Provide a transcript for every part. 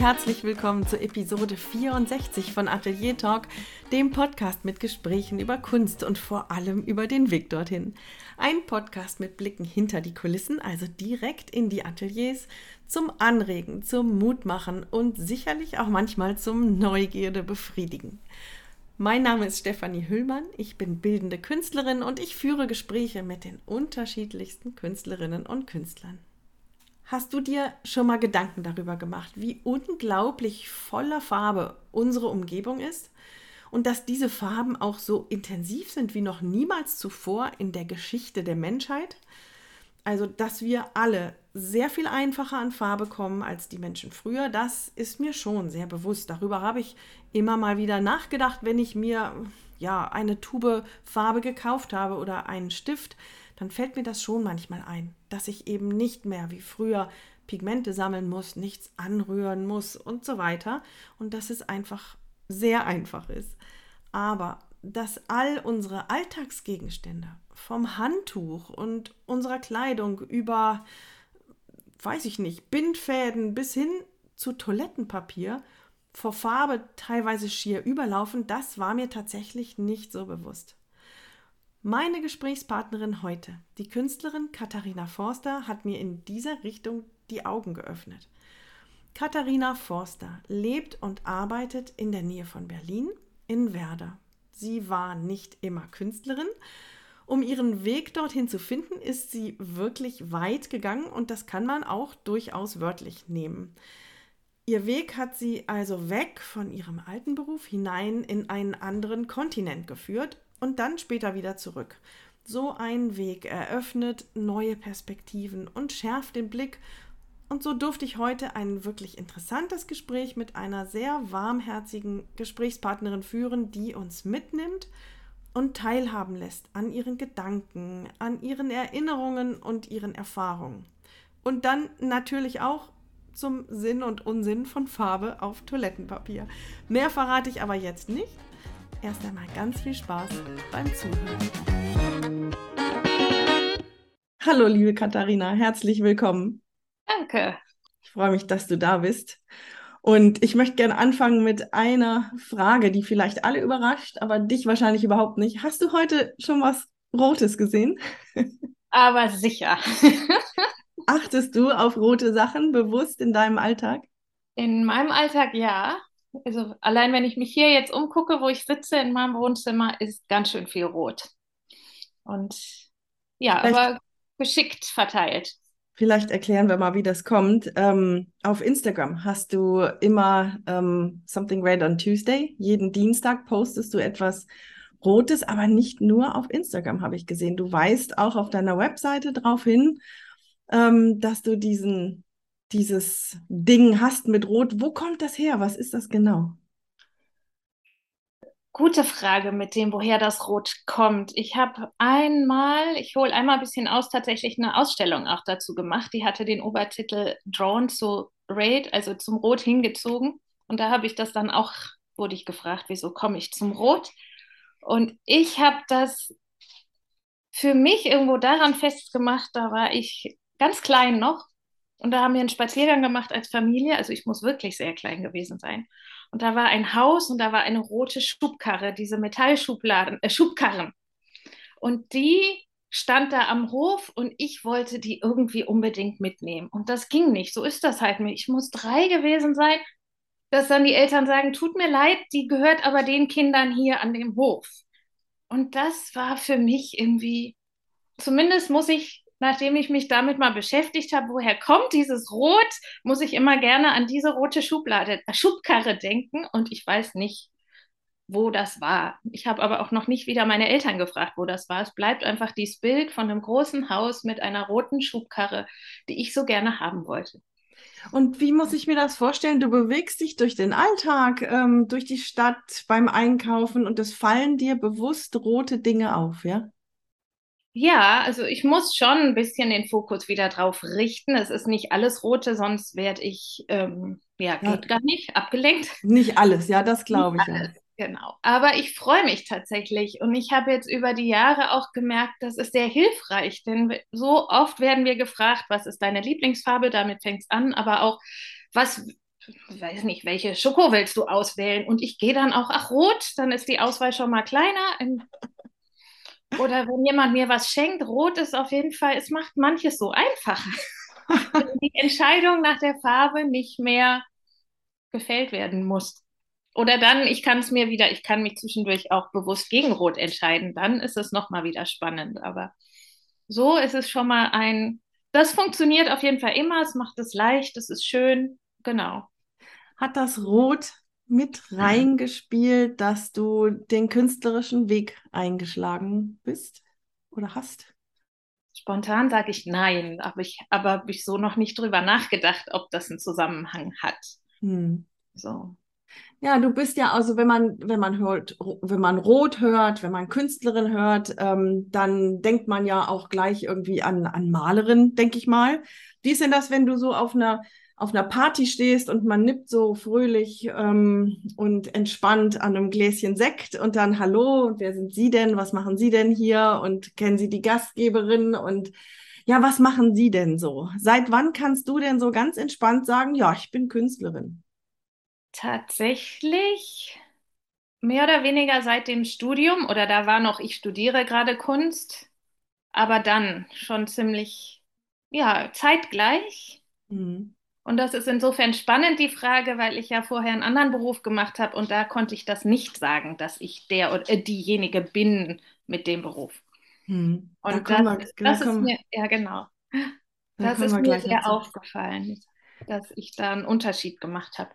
herzlich willkommen zur Episode 64 von Atelier Talk, dem Podcast mit Gesprächen über Kunst und vor allem über den Weg dorthin. Ein Podcast mit Blicken hinter die Kulissen, also direkt in die Ateliers, zum Anregen, zum Mutmachen und sicherlich auch manchmal zum Neugierde befriedigen. Mein Name ist Stefanie Hüllmann, ich bin bildende Künstlerin und ich führe Gespräche mit den unterschiedlichsten Künstlerinnen und Künstlern. Hast du dir schon mal Gedanken darüber gemacht, wie unglaublich voller Farbe unsere Umgebung ist? Und dass diese Farben auch so intensiv sind wie noch niemals zuvor in der Geschichte der Menschheit? Also, dass wir alle sehr viel einfacher an Farbe kommen als die Menschen früher, das ist mir schon sehr bewusst. Darüber habe ich immer mal wieder nachgedacht, wenn ich mir ja eine Tube Farbe gekauft habe oder einen Stift dann fällt mir das schon manchmal ein, dass ich eben nicht mehr wie früher Pigmente sammeln muss, nichts anrühren muss und so weiter und dass es einfach sehr einfach ist. Aber dass all unsere Alltagsgegenstände vom Handtuch und unserer Kleidung über, weiß ich nicht, Bindfäden bis hin zu Toilettenpapier vor Farbe teilweise schier überlaufen, das war mir tatsächlich nicht so bewusst. Meine Gesprächspartnerin heute, die Künstlerin Katharina Forster, hat mir in dieser Richtung die Augen geöffnet. Katharina Forster lebt und arbeitet in der Nähe von Berlin in Werder. Sie war nicht immer Künstlerin. Um ihren Weg dorthin zu finden, ist sie wirklich weit gegangen und das kann man auch durchaus wörtlich nehmen. Ihr Weg hat sie also weg von ihrem alten Beruf hinein in einen anderen Kontinent geführt und dann später wieder zurück. So ein Weg eröffnet neue Perspektiven und schärft den Blick. Und so durfte ich heute ein wirklich interessantes Gespräch mit einer sehr warmherzigen Gesprächspartnerin führen, die uns mitnimmt und teilhaben lässt an ihren Gedanken, an ihren Erinnerungen und ihren Erfahrungen. Und dann natürlich auch zum Sinn und Unsinn von Farbe auf Toilettenpapier. Mehr verrate ich aber jetzt nicht erst einmal ganz viel Spaß beim Zuhören. Hallo, liebe Katharina, herzlich willkommen. Danke. Ich freue mich, dass du da bist. Und ich möchte gerne anfangen mit einer Frage, die vielleicht alle überrascht, aber dich wahrscheinlich überhaupt nicht. Hast du heute schon was Rotes gesehen? Aber sicher. Achtest du auf rote Sachen bewusst in deinem Alltag? In meinem Alltag ja. Also allein wenn ich mich hier jetzt umgucke, wo ich sitze in meinem Wohnzimmer, ist ganz schön viel rot. Und ja, vielleicht, aber geschickt verteilt. Vielleicht erklären wir mal, wie das kommt. Ähm, auf Instagram hast du immer ähm, Something Red on Tuesday. Jeden Dienstag postest du etwas Rotes, aber nicht nur auf Instagram, habe ich gesehen. Du weist auch auf deiner Webseite darauf hin, ähm, dass du diesen dieses Ding hast mit Rot. Wo kommt das her? Was ist das genau? Gute Frage mit dem, woher das Rot kommt. Ich habe einmal, ich hole einmal ein bisschen aus, tatsächlich eine Ausstellung auch dazu gemacht. Die hatte den Obertitel Drawn to Red, also zum Rot hingezogen. Und da habe ich das dann auch, wurde ich gefragt, wieso komme ich zum Rot? Und ich habe das für mich irgendwo daran festgemacht, da war ich ganz klein noch und da haben wir einen Spaziergang gemacht als Familie. Also ich muss wirklich sehr klein gewesen sein. Und da war ein Haus und da war eine rote Schubkarre, diese Metallschubladen, äh, Schubkarren. Und die stand da am Hof und ich wollte die irgendwie unbedingt mitnehmen. Und das ging nicht. So ist das halt. Ich muss drei gewesen sein, dass dann die Eltern sagen, tut mir leid, die gehört aber den Kindern hier an dem Hof. Und das war für mich irgendwie, zumindest muss ich nachdem ich mich damit mal beschäftigt habe, woher kommt dieses Rot, muss ich immer gerne an diese rote Schublade, äh, Schubkarre denken und ich weiß nicht, wo das war. Ich habe aber auch noch nicht wieder meine Eltern gefragt, wo das war. Es bleibt einfach dieses Bild von einem großen Haus mit einer roten Schubkarre, die ich so gerne haben wollte. Und wie muss ich mir das vorstellen? Du bewegst dich durch den Alltag, ähm, durch die Stadt beim Einkaufen und es fallen dir bewusst rote Dinge auf, ja? Ja, also ich muss schon ein bisschen den Fokus wieder drauf richten. Es ist nicht alles Rote, sonst werde ich, ähm, ja, geht ja. gar nicht, abgelenkt. Nicht alles, ja, das glaube ich. Alles, ja. Genau. Aber ich freue mich tatsächlich und ich habe jetzt über die Jahre auch gemerkt, das ist sehr hilfreich, denn so oft werden wir gefragt, was ist deine Lieblingsfarbe? Damit fängt es an, aber auch, was weiß nicht, welche Schoko willst du auswählen? Und ich gehe dann auch, ach, rot, dann ist die Auswahl schon mal kleiner. Oder wenn jemand mir was schenkt, rot ist auf jeden Fall, es macht manches so einfacher. die Entscheidung nach der Farbe nicht mehr gefällt werden muss. Oder dann, ich kann es mir wieder, ich kann mich zwischendurch auch bewusst gegen Rot entscheiden. Dann ist es nochmal wieder spannend. Aber so ist es schon mal ein, das funktioniert auf jeden Fall immer. Es macht es leicht, es ist schön. Genau. Hat das Rot mit reingespielt, dass du den künstlerischen Weg eingeschlagen bist oder hast? Spontan sage ich nein, aber ich aber habe ich so noch nicht drüber nachgedacht, ob das einen Zusammenhang hat. Hm. So. Ja, du bist ja also, wenn man, wenn man hört, wenn man Rot hört, wenn man Künstlerin hört, ähm, dann denkt man ja auch gleich irgendwie an, an Malerin, denke ich mal. Wie ist denn das, wenn du so auf einer, auf einer Party stehst und man nippt so fröhlich ähm, und entspannt an einem Gläschen Sekt und dann Hallo, wer sind Sie denn? Was machen Sie denn hier? Und kennen Sie die Gastgeberin? Und ja, was machen Sie denn so? Seit wann kannst du denn so ganz entspannt sagen, ja, ich bin Künstlerin? Tatsächlich mehr oder weniger seit dem Studium oder da war noch, ich studiere gerade Kunst, aber dann schon ziemlich, ja, zeitgleich. Mhm. Und das ist insofern spannend, die Frage, weil ich ja vorher einen anderen Beruf gemacht habe und da konnte ich das nicht sagen, dass ich der oder äh, diejenige bin mit dem Beruf. Hm. Und da das, wir, das ist mir, ja genau, das ist mir sehr aufgefallen, dass ich da einen Unterschied gemacht habe.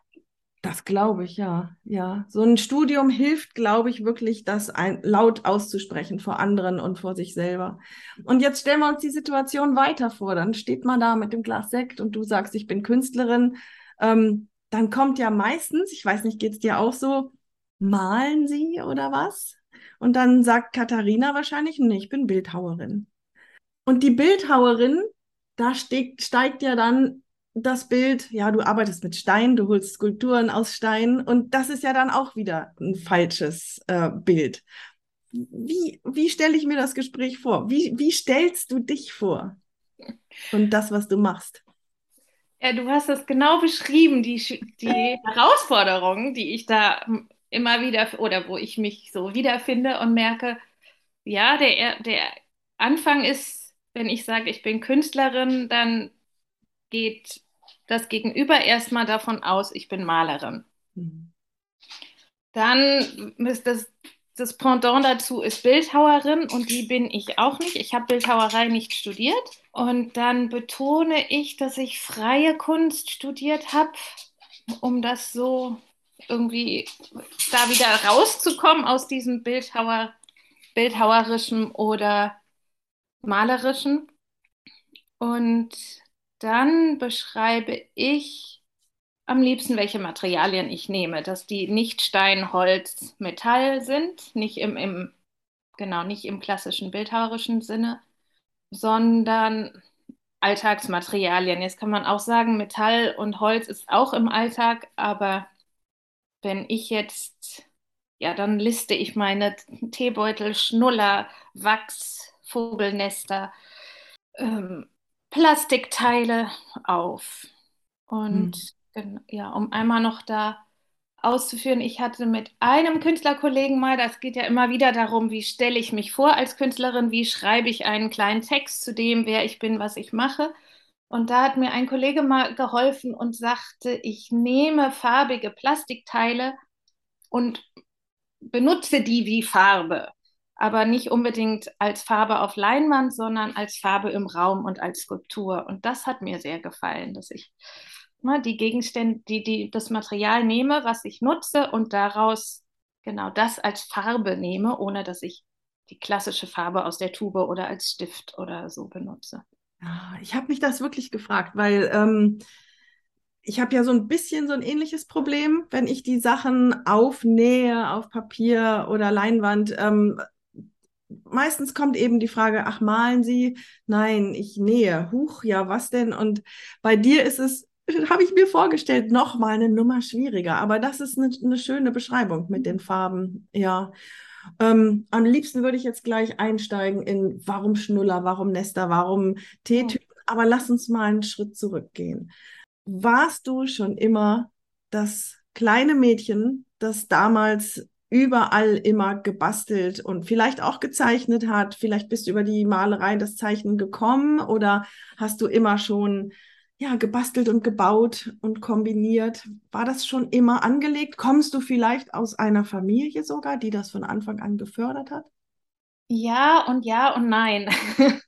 Das glaube ich, ja. Ja. So ein Studium hilft, glaube ich, wirklich, das ein, laut auszusprechen vor anderen und vor sich selber. Und jetzt stellen wir uns die Situation weiter vor. Dann steht man da mit dem Glas Sekt und du sagst, ich bin Künstlerin. Ähm, dann kommt ja meistens, ich weiß nicht, geht es dir auch so, malen Sie oder was? Und dann sagt Katharina wahrscheinlich, nee, ich bin Bildhauerin. Und die Bildhauerin, da steigt, steigt ja dann das Bild, ja, du arbeitest mit Stein, du holst Skulpturen aus Stein und das ist ja dann auch wieder ein falsches äh, Bild. Wie, wie stelle ich mir das Gespräch vor? Wie, wie stellst du dich vor und das, was du machst? Ja, du hast das genau beschrieben, die, die Herausforderungen, die ich da immer wieder oder wo ich mich so wiederfinde und merke, ja, der, der Anfang ist, wenn ich sage, ich bin Künstlerin, dann geht das Gegenüber erstmal davon aus, ich bin Malerin. Mhm. Dann ist das, das Pendant dazu ist Bildhauerin und die bin ich auch nicht. Ich habe Bildhauerei nicht studiert. Und dann betone ich, dass ich freie Kunst studiert habe, um das so irgendwie da wieder rauszukommen aus diesem Bildhauer, bildhauerischen oder malerischen. Und dann beschreibe ich am liebsten, welche Materialien ich nehme, dass die nicht Stein, Holz, Metall sind, nicht im, im genau, nicht im klassischen bildhauerischen Sinne, sondern Alltagsmaterialien. Jetzt kann man auch sagen, Metall und Holz ist auch im Alltag, aber wenn ich jetzt, ja, dann liste ich meine Teebeutel, Schnuller, Wachs, Vogelnester, ähm, Plastikteile auf. Und hm. ja, um einmal noch da auszuführen, ich hatte mit einem Künstlerkollegen mal, das geht ja immer wieder darum, wie stelle ich mich vor als Künstlerin, wie schreibe ich einen kleinen Text zu dem, wer ich bin, was ich mache. Und da hat mir ein Kollege mal geholfen und sagte, ich nehme farbige Plastikteile und benutze die wie Farbe aber nicht unbedingt als Farbe auf Leinwand, sondern als Farbe im Raum und als Skulptur. Und das hat mir sehr gefallen, dass ich ne, die Gegenstände, die, die, das Material nehme, was ich nutze und daraus genau das als Farbe nehme, ohne dass ich die klassische Farbe aus der Tube oder als Stift oder so benutze. Ah, ich habe mich das wirklich gefragt, weil ähm, ich habe ja so ein bisschen so ein ähnliches Problem, wenn ich die Sachen aufnähe auf Papier oder Leinwand. Ähm, meistens kommt eben die Frage, ach, malen Sie? Nein, ich nähe. Huch, ja, was denn? Und bei dir ist es, habe ich mir vorgestellt, noch mal eine Nummer schwieriger. Aber das ist eine, eine schöne Beschreibung mit den Farben, ja. Ähm, am liebsten würde ich jetzt gleich einsteigen in warum Schnuller, warum Nester, warum Teetypen. Aber lass uns mal einen Schritt zurückgehen. Warst du schon immer das kleine Mädchen, das damals überall immer gebastelt und vielleicht auch gezeichnet hat. Vielleicht bist du über die Malerei, das Zeichnen gekommen oder hast du immer schon ja, gebastelt und gebaut und kombiniert. War das schon immer angelegt? Kommst du vielleicht aus einer Familie sogar, die das von Anfang an gefördert hat? Ja und ja und nein.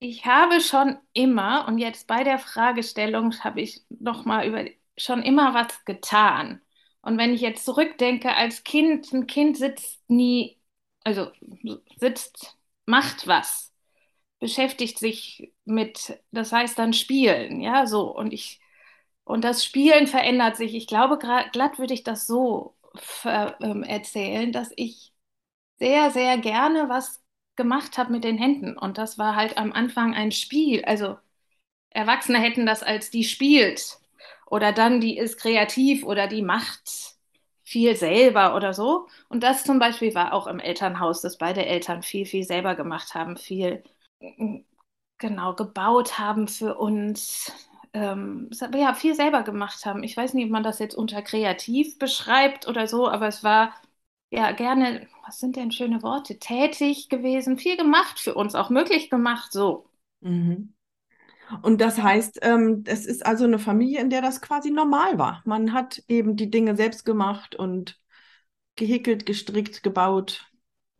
Ich habe schon immer, und jetzt bei der Fragestellung habe ich noch mal über schon immer was getan. Und wenn ich jetzt zurückdenke, als Kind, ein Kind sitzt nie, also sitzt, macht was, beschäftigt sich mit, das heißt dann Spielen, ja, so. Und ich, und das Spielen verändert sich. Ich glaube, glatt würde ich das so ähm, erzählen, dass ich sehr, sehr gerne was gemacht habe mit den Händen. Und das war halt am Anfang ein Spiel. Also Erwachsene hätten das als die spielt oder dann die ist kreativ oder die macht viel selber oder so. Und das zum Beispiel war auch im Elternhaus, dass beide Eltern viel, viel selber gemacht haben, viel genau gebaut haben für uns. Ähm, ja, viel selber gemacht haben. Ich weiß nicht, ob man das jetzt unter kreativ beschreibt oder so, aber es war ja gerne, was sind denn schöne Worte, tätig gewesen, viel gemacht für uns, auch möglich gemacht, so. Mhm. Und das heißt, ähm, es ist also eine Familie, in der das quasi normal war. Man hat eben die Dinge selbst gemacht und gehäkelt, gestrickt, gebaut.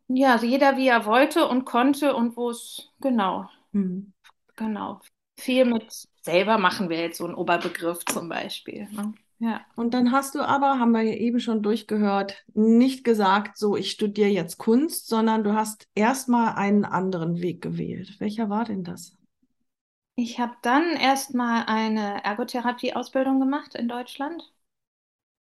Ja, also jeder wie er wollte und konnte und wo es, genau, mhm. genau. Viel mit selber machen wir jetzt so einen Oberbegriff zum Beispiel. Ne? Ja. Und dann hast du aber, haben wir ja eben schon durchgehört, nicht gesagt, so ich studiere jetzt Kunst, sondern du hast erstmal einen anderen Weg gewählt. Welcher war denn das? Ich habe dann erstmal eine Ergotherapie-Ausbildung gemacht in Deutschland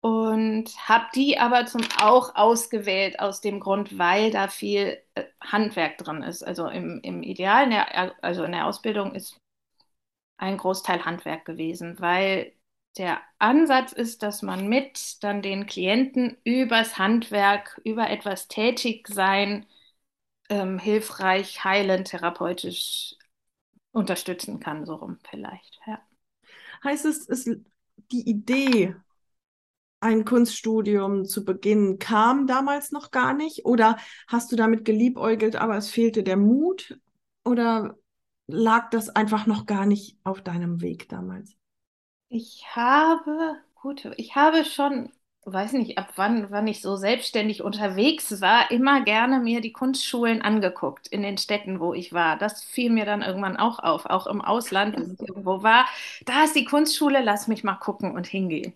und habe die aber zum auch ausgewählt aus dem Grund, weil da viel äh, Handwerk drin ist. Also im, im Ideal, in der, also in der Ausbildung ist ein Großteil Handwerk gewesen, weil der Ansatz ist, dass man mit dann den Klienten übers Handwerk, über etwas tätig sein, ähm, hilfreich, heilend, therapeutisch unterstützen kann, so rum vielleicht. Ja. Heißt es, ist die Idee, ein Kunststudium zu beginnen, kam damals noch gar nicht? Oder hast du damit geliebäugelt, aber es fehlte der Mut? Oder lag das einfach noch gar nicht auf deinem Weg damals? Ich habe, gut, ich habe schon, weiß nicht, ab wann, wann ich so selbstständig unterwegs war, immer gerne mir die Kunstschulen angeguckt in den Städten, wo ich war. Das fiel mir dann irgendwann auch auf, auch im Ausland, wenn ich irgendwo war. Da ist die Kunstschule, lass mich mal gucken und hingehen.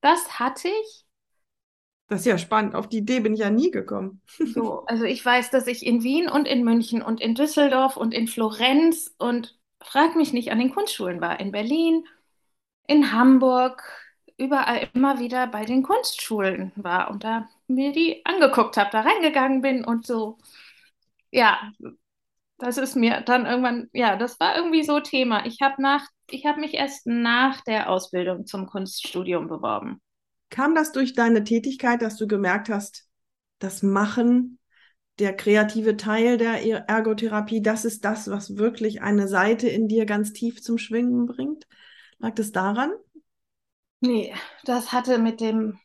Das hatte ich. Das ist ja spannend. Auf die Idee bin ich ja nie gekommen. So, also ich weiß, dass ich in Wien und in München und in Düsseldorf und in Florenz und frag mich nicht an den Kunstschulen war, in Berlin in Hamburg überall immer wieder bei den Kunstschulen war und da mir die angeguckt habe, da reingegangen bin und so, ja, das ist mir dann irgendwann, ja, das war irgendwie so Thema. Ich habe nach, mich erst nach der Ausbildung zum Kunststudium beworben. Kam das durch deine Tätigkeit, dass du gemerkt hast, das Machen, der kreative Teil der Ergotherapie, das ist das, was wirklich eine Seite in dir ganz tief zum Schwingen bringt? Lag das daran? Nee, das hatte mit dem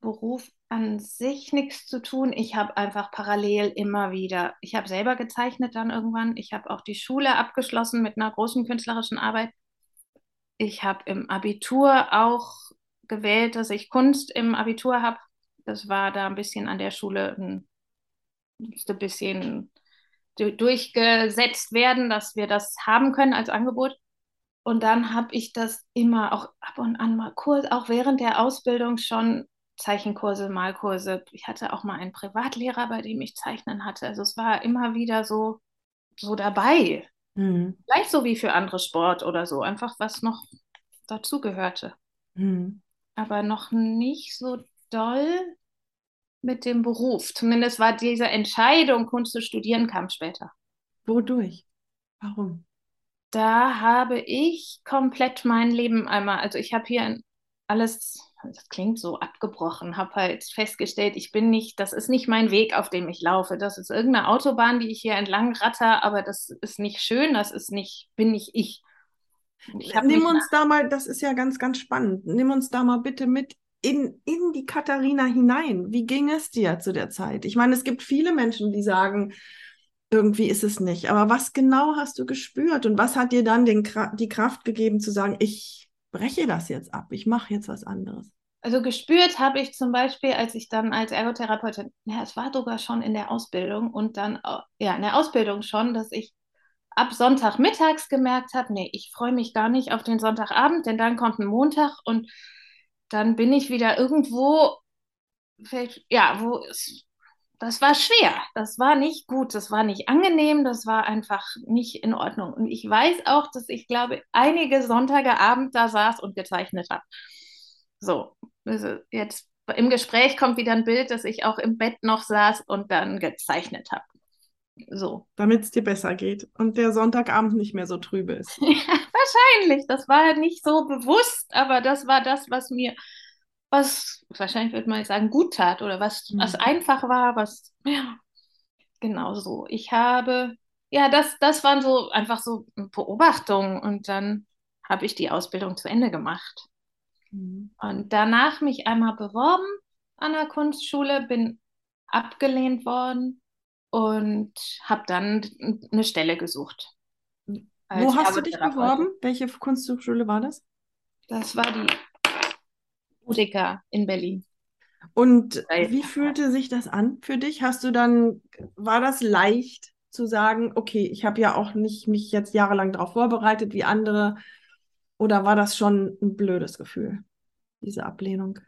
Beruf an sich nichts zu tun. Ich habe einfach parallel immer wieder, ich habe selber gezeichnet dann irgendwann. Ich habe auch die Schule abgeschlossen mit einer großen künstlerischen Arbeit. Ich habe im Abitur auch gewählt, dass ich Kunst im Abitur habe. Das war da ein bisschen an der Schule ein, ein bisschen durchgesetzt werden, dass wir das haben können als Angebot. Und dann habe ich das immer auch ab und an mal Kurs, auch während der Ausbildung schon Zeichenkurse, Malkurse. Ich hatte auch mal einen Privatlehrer, bei dem ich Zeichnen hatte. Also es war immer wieder so, so dabei. Mhm. Gleich so wie für andere Sport oder so. Einfach was noch dazugehörte. Mhm. Aber noch nicht so doll mit dem Beruf. Zumindest war diese Entscheidung, Kunst zu studieren, kam später. Wodurch? Warum? Da habe ich komplett mein Leben einmal, also ich habe hier alles, das klingt so abgebrochen, habe halt festgestellt, ich bin nicht, das ist nicht mein Weg, auf dem ich laufe. Das ist irgendeine Autobahn, die ich hier entlang ratter, aber das ist nicht schön, das ist nicht, bin nicht ich. ich Nimm uns da mal, das ist ja ganz, ganz spannend. Nimm uns da mal bitte mit in, in die Katharina hinein. Wie ging es dir zu der Zeit? Ich meine, es gibt viele Menschen, die sagen, irgendwie ist es nicht. Aber was genau hast du gespürt und was hat dir dann den, die Kraft gegeben zu sagen, ich breche das jetzt ab, ich mache jetzt was anderes? Also gespürt habe ich zum Beispiel, als ich dann als Ergotherapeutin, ja, es war sogar schon in der Ausbildung und dann, ja, in der Ausbildung schon, dass ich ab Sonntagmittags gemerkt habe, nee, ich freue mich gar nicht auf den Sonntagabend, denn dann kommt ein Montag und dann bin ich wieder irgendwo, ja, wo es, das war schwer, das war nicht gut, das war nicht angenehm, das war einfach nicht in Ordnung. Und ich weiß auch, dass ich glaube, einige Sonntage Abend da saß und gezeichnet habe. So, jetzt im Gespräch kommt wieder ein Bild, dass ich auch im Bett noch saß und dann gezeichnet habe. So. Damit es dir besser geht und der Sonntagabend nicht mehr so trübe ist. ja, wahrscheinlich. Das war nicht so bewusst, aber das war das, was mir, was wahrscheinlich würde man sagen, gut tat oder was, mhm. was einfach war, was, ja, genau so. Ich habe, ja, das, das waren so einfach so Beobachtungen und dann habe ich die Ausbildung zu Ende gemacht. Mhm. Und danach mich einmal beworben an der Kunstschule, bin abgelehnt worden und habe dann eine Stelle gesucht. Wo hast du dich beworben? Welche Kunsthochschule war das? Das war die Utica in Berlin. Und wie fühlte sich das an für dich? Hast du dann, war das leicht zu sagen, okay, ich habe ja auch nicht mich jetzt jahrelang darauf vorbereitet wie andere, oder war das schon ein blödes Gefühl, diese Ablehnung?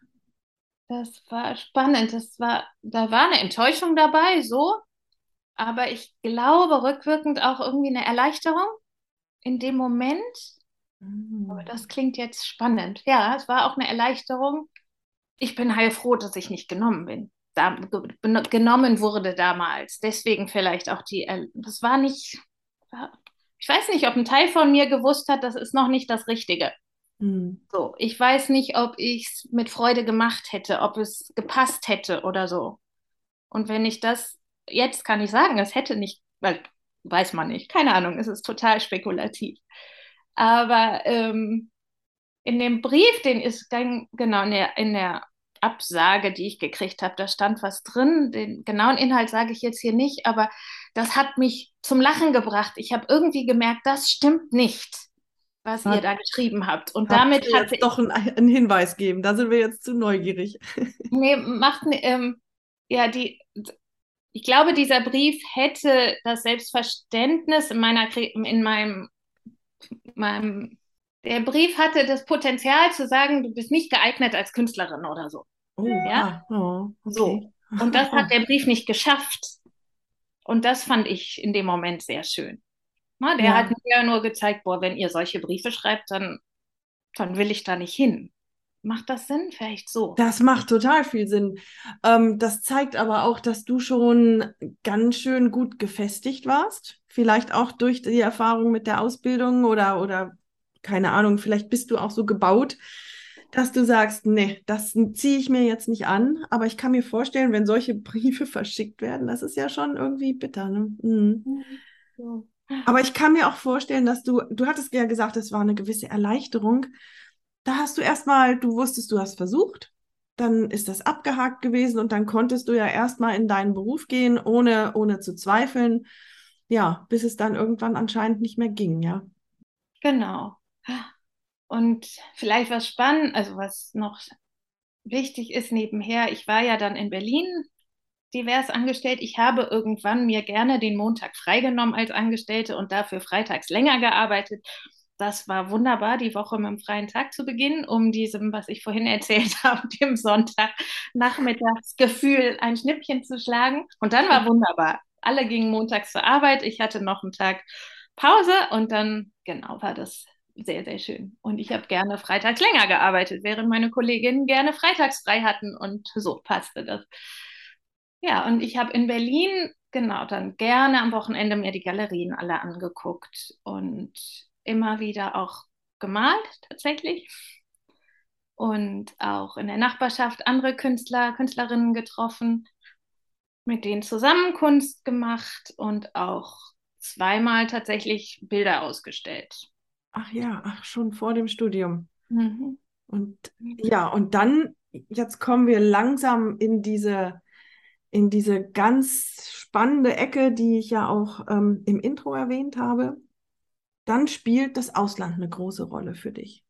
Das war spannend. Das war, da war eine Enttäuschung dabei, so. Aber ich glaube rückwirkend auch irgendwie eine Erleichterung in dem Moment. Aber das klingt jetzt spannend. Ja, es war auch eine Erleichterung. Ich bin heilfroh, dass ich nicht genommen bin. Da, genommen wurde damals. Deswegen vielleicht auch die. Das war nicht. Ich weiß nicht, ob ein Teil von mir gewusst hat, das ist noch nicht das Richtige. Mhm. So, ich weiß nicht, ob ich es mit Freude gemacht hätte, ob es gepasst hätte oder so. Und wenn ich das, jetzt kann ich sagen, es hätte nicht, weil weiß man nicht, keine Ahnung, es ist total spekulativ. Aber ähm, in dem Brief, den ist dann, genau, in der, in der Absage, die ich gekriegt habe, da stand was drin. Den genauen Inhalt sage ich jetzt hier nicht, aber das hat mich zum Lachen gebracht. Ich habe irgendwie gemerkt, das stimmt nicht was hat, ihr da geschrieben habt. Und damit hat jetzt doch einen, einen, Hinweis geben. Da sind wir jetzt zu neugierig. nee, macht ähm, ja die. Ich glaube, dieser Brief hätte das Selbstverständnis in meiner in meinem, meinem der Brief hatte das Potenzial zu sagen, du bist nicht geeignet als Künstlerin oder so. Oh, ja, ah, oh, okay. so. Und das hat der Brief nicht geschafft. Und das fand ich in dem Moment sehr schön. Na, der ja. hat mir nur gezeigt, boah, wenn ihr solche Briefe schreibt, dann, dann will ich da nicht hin. Macht das Sinn? Vielleicht so. Das macht total viel Sinn. Ähm, das zeigt aber auch, dass du schon ganz schön gut gefestigt warst. Vielleicht auch durch die Erfahrung mit der Ausbildung oder, oder keine Ahnung, vielleicht bist du auch so gebaut, dass du sagst, nee, das ziehe ich mir jetzt nicht an. Aber ich kann mir vorstellen, wenn solche Briefe verschickt werden, das ist ja schon irgendwie bitter. Ne? Mhm. So. Aber ich kann mir auch vorstellen, dass du, du hattest ja gesagt, es war eine gewisse Erleichterung. Da hast du erstmal, du wusstest, du hast versucht, dann ist das abgehakt gewesen und dann konntest du ja erstmal in deinen Beruf gehen, ohne, ohne zu zweifeln. Ja, bis es dann irgendwann anscheinend nicht mehr ging, ja. Genau. Und vielleicht was spannend, also was noch wichtig ist nebenher, ich war ja dann in Berlin divers angestellt. Ich habe irgendwann mir gerne den Montag freigenommen als Angestellte und dafür freitags länger gearbeitet. Das war wunderbar, die Woche mit dem freien Tag zu beginnen, um diesem, was ich vorhin erzählt habe, dem Sonntagnachmittagsgefühl ein Schnippchen zu schlagen. Und dann war wunderbar. Alle gingen montags zur Arbeit. Ich hatte noch einen Tag Pause und dann, genau, war das sehr, sehr schön. Und ich habe gerne freitags länger gearbeitet, während meine Kolleginnen gerne freitags frei hatten und so passte das. Ja, und ich habe in Berlin, genau, dann gerne am Wochenende mir die Galerien alle angeguckt und immer wieder auch gemalt tatsächlich. Und auch in der Nachbarschaft andere Künstler, Künstlerinnen getroffen, mit denen zusammen Kunst gemacht und auch zweimal tatsächlich Bilder ausgestellt. Ach ja, ach schon vor dem Studium. Mhm. Und ja, und dann, jetzt kommen wir langsam in diese, in diese ganz spannende Ecke, die ich ja auch ähm, im Intro erwähnt habe. Dann spielt das Ausland eine große Rolle für dich.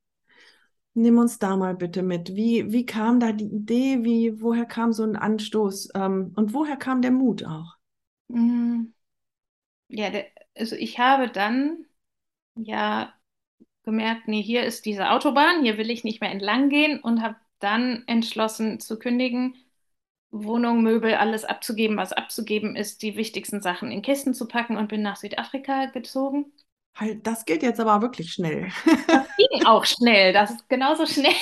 Nimm uns da mal bitte mit. Wie, wie kam da die Idee? Wie, woher kam so ein Anstoß? Ähm, und woher kam der Mut auch? Mhm. Ja, der, also ich habe dann ja gemerkt, nee, hier ist diese Autobahn, hier will ich nicht mehr entlang gehen und habe dann entschlossen zu kündigen, Wohnung, Möbel, alles abzugeben, was abzugeben ist, die wichtigsten Sachen in Kisten zu packen und bin nach Südafrika gezogen. Halt, das geht jetzt aber wirklich schnell. Das ging auch schnell, das ist genauso schnell.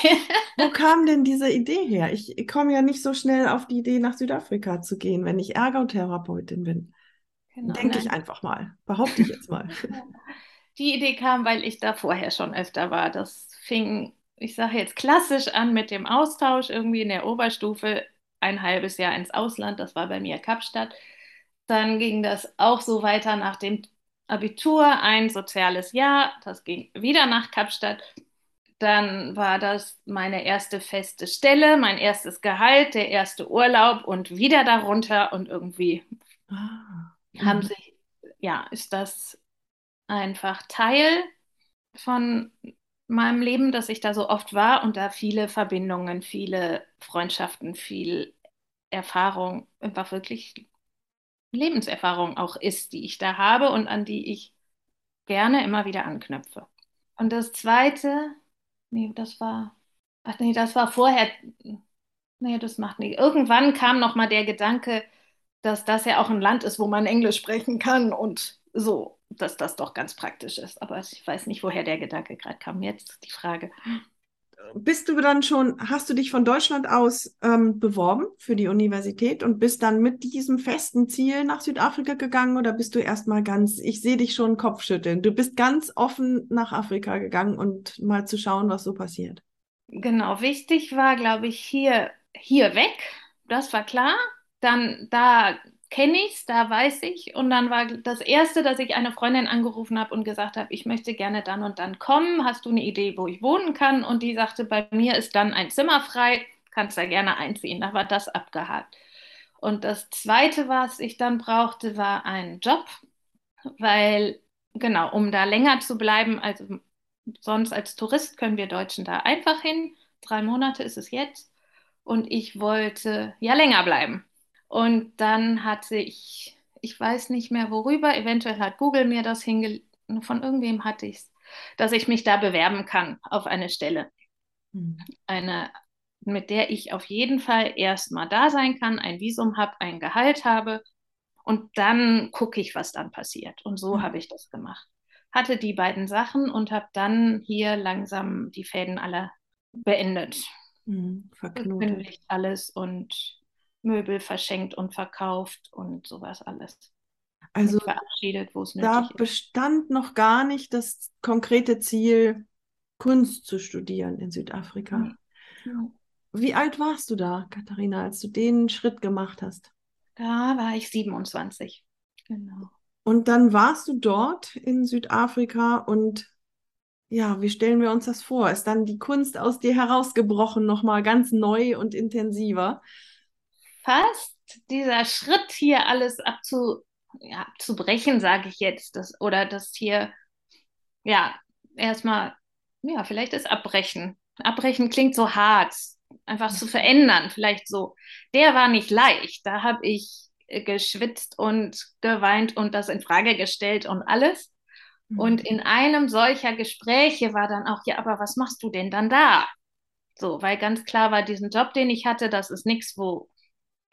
Wo kam denn diese Idee her? Ich, komme ja nicht so schnell auf die Idee, nach Südafrika zu gehen, wenn ich Ergotherapeutin bin. Genau, Denke ich einfach mal, behaupte ich jetzt mal. Die Idee kam, weil ich da vorher schon öfter war. Das fing, ich sage jetzt klassisch an mit dem Austausch irgendwie in der Oberstufe, ein halbes Jahr ins Ausland, das war bei mir Kapstadt. Dann ging das auch so weiter nach dem Abitur, ein soziales Jahr, das ging wieder nach Kapstadt. Dann war das meine erste feste Stelle, mein erstes Gehalt, der erste Urlaub und wieder darunter und irgendwie ah. haben mhm. sich, ja, ist das einfach Teil von meinem Leben, dass ich da so oft war und da viele Verbindungen, viele Freundschaften, viel Erfahrung, einfach wirklich Lebenserfahrung auch ist, die ich da habe und an die ich gerne immer wieder anknüpfe. Und das Zweite, nee, das war, ach nee, das war vorher, nee, das macht nicht. Irgendwann kam noch mal der Gedanke, dass das ja auch ein Land ist, wo man Englisch sprechen kann und so, dass das doch ganz praktisch ist. Aber ich weiß nicht, woher der Gedanke gerade kam. Jetzt die Frage bist du dann schon, hast du dich von Deutschland aus ähm, beworben für die Universität und bist dann mit diesem festen Ziel nach Südafrika gegangen oder bist du erstmal ganz, ich sehe dich schon Kopfschütteln, du bist ganz offen nach Afrika gegangen und mal zu schauen, was so passiert? Genau, wichtig war, glaube ich, hier, hier weg, das war klar. Dann da kenne ich es, da weiß ich. Und dann war das Erste, dass ich eine Freundin angerufen habe und gesagt habe, ich möchte gerne dann und dann kommen. Hast du eine Idee, wo ich wohnen kann? Und die sagte, bei mir ist dann ein Zimmer frei, kannst da gerne einziehen. Da war das abgehakt. Und das Zweite, was ich dann brauchte, war ein Job, weil, genau, um da länger zu bleiben, also sonst als Tourist können wir Deutschen da einfach hin. Drei Monate ist es jetzt. Und ich wollte ja länger bleiben. Und dann hatte ich, ich weiß nicht mehr worüber, eventuell hat Google mir das hingelegt, von irgendwem hatte ich es, dass ich mich da bewerben kann auf eine Stelle. Mhm. Eine, mit der ich auf jeden Fall erstmal da sein kann, ein Visum habe, ein Gehalt habe und dann gucke ich, was dann passiert. Und so mhm. habe ich das gemacht. Hatte die beiden Sachen und habe dann hier langsam die Fäden alle beendet. Mhm, verknotet. alles und Möbel verschenkt und verkauft und sowas alles. Also verabschiedet, wo es nötig da ist. bestand noch gar nicht das konkrete Ziel, Kunst zu studieren in Südafrika. Ja. Wie alt warst du da, Katharina, als du den Schritt gemacht hast? Da war ich 27. Genau. Und dann warst du dort in Südafrika und ja, wie stellen wir uns das vor? Ist dann die Kunst aus dir herausgebrochen, nochmal ganz neu und intensiver? Fast dieser Schritt hier alles abzu, ja, abzubrechen, sage ich jetzt, das, oder das hier, ja, erstmal, ja, vielleicht ist abbrechen. Abbrechen klingt so hart, einfach zu verändern, vielleicht so. Der war nicht leicht, da habe ich geschwitzt und geweint und das in Frage gestellt und alles. Mhm. Und in einem solcher Gespräche war dann auch, ja, aber was machst du denn dann da? So, weil ganz klar war, diesen Job, den ich hatte, das ist nichts, wo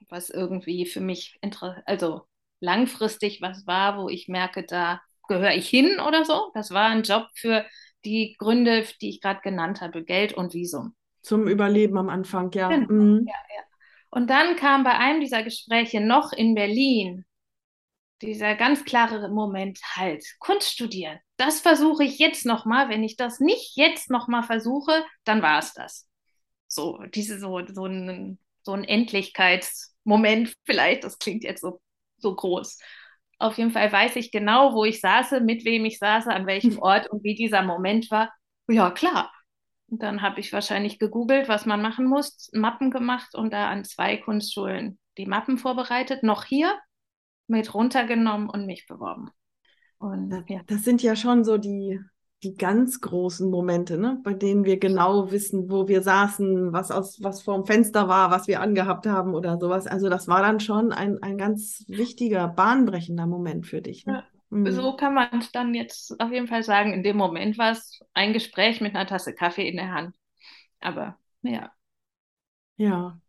was irgendwie für mich also langfristig was war, wo ich merke, da gehöre ich hin oder so. Das war ein Job für die Gründe, die ich gerade genannt habe, Geld und Visum. Zum Überleben am Anfang, ja. Genau. Mhm. ja, ja. Und dann kam bei einem dieser Gespräche noch in Berlin dieser ganz klare Moment, halt, Kunst studieren. Das versuche ich jetzt nochmal. Wenn ich das nicht jetzt nochmal versuche, dann war es das. So, diese, so, so ein, so ein Endlichkeits- Moment vielleicht, das klingt jetzt so, so groß. Auf jeden Fall weiß ich genau, wo ich saße, mit wem ich saße, an welchem Ort und wie dieser Moment war. Ja, klar, dann habe ich wahrscheinlich gegoogelt, was man machen muss, Mappen gemacht und da an zwei Kunstschulen die Mappen vorbereitet, noch hier mit runtergenommen und mich beworben. Und, ja. Das sind ja schon so die, die ganz großen Momente, ne? bei denen wir genau wissen, wo wir saßen, was aus was vorm Fenster war, was wir angehabt haben oder sowas. Also das war dann schon ein, ein ganz wichtiger, bahnbrechender Moment für dich. Ne? Ja. Mhm. So kann man es dann jetzt auf jeden Fall sagen. In dem Moment war es ein Gespräch mit einer Tasse Kaffee in der Hand. Aber ja. Ja.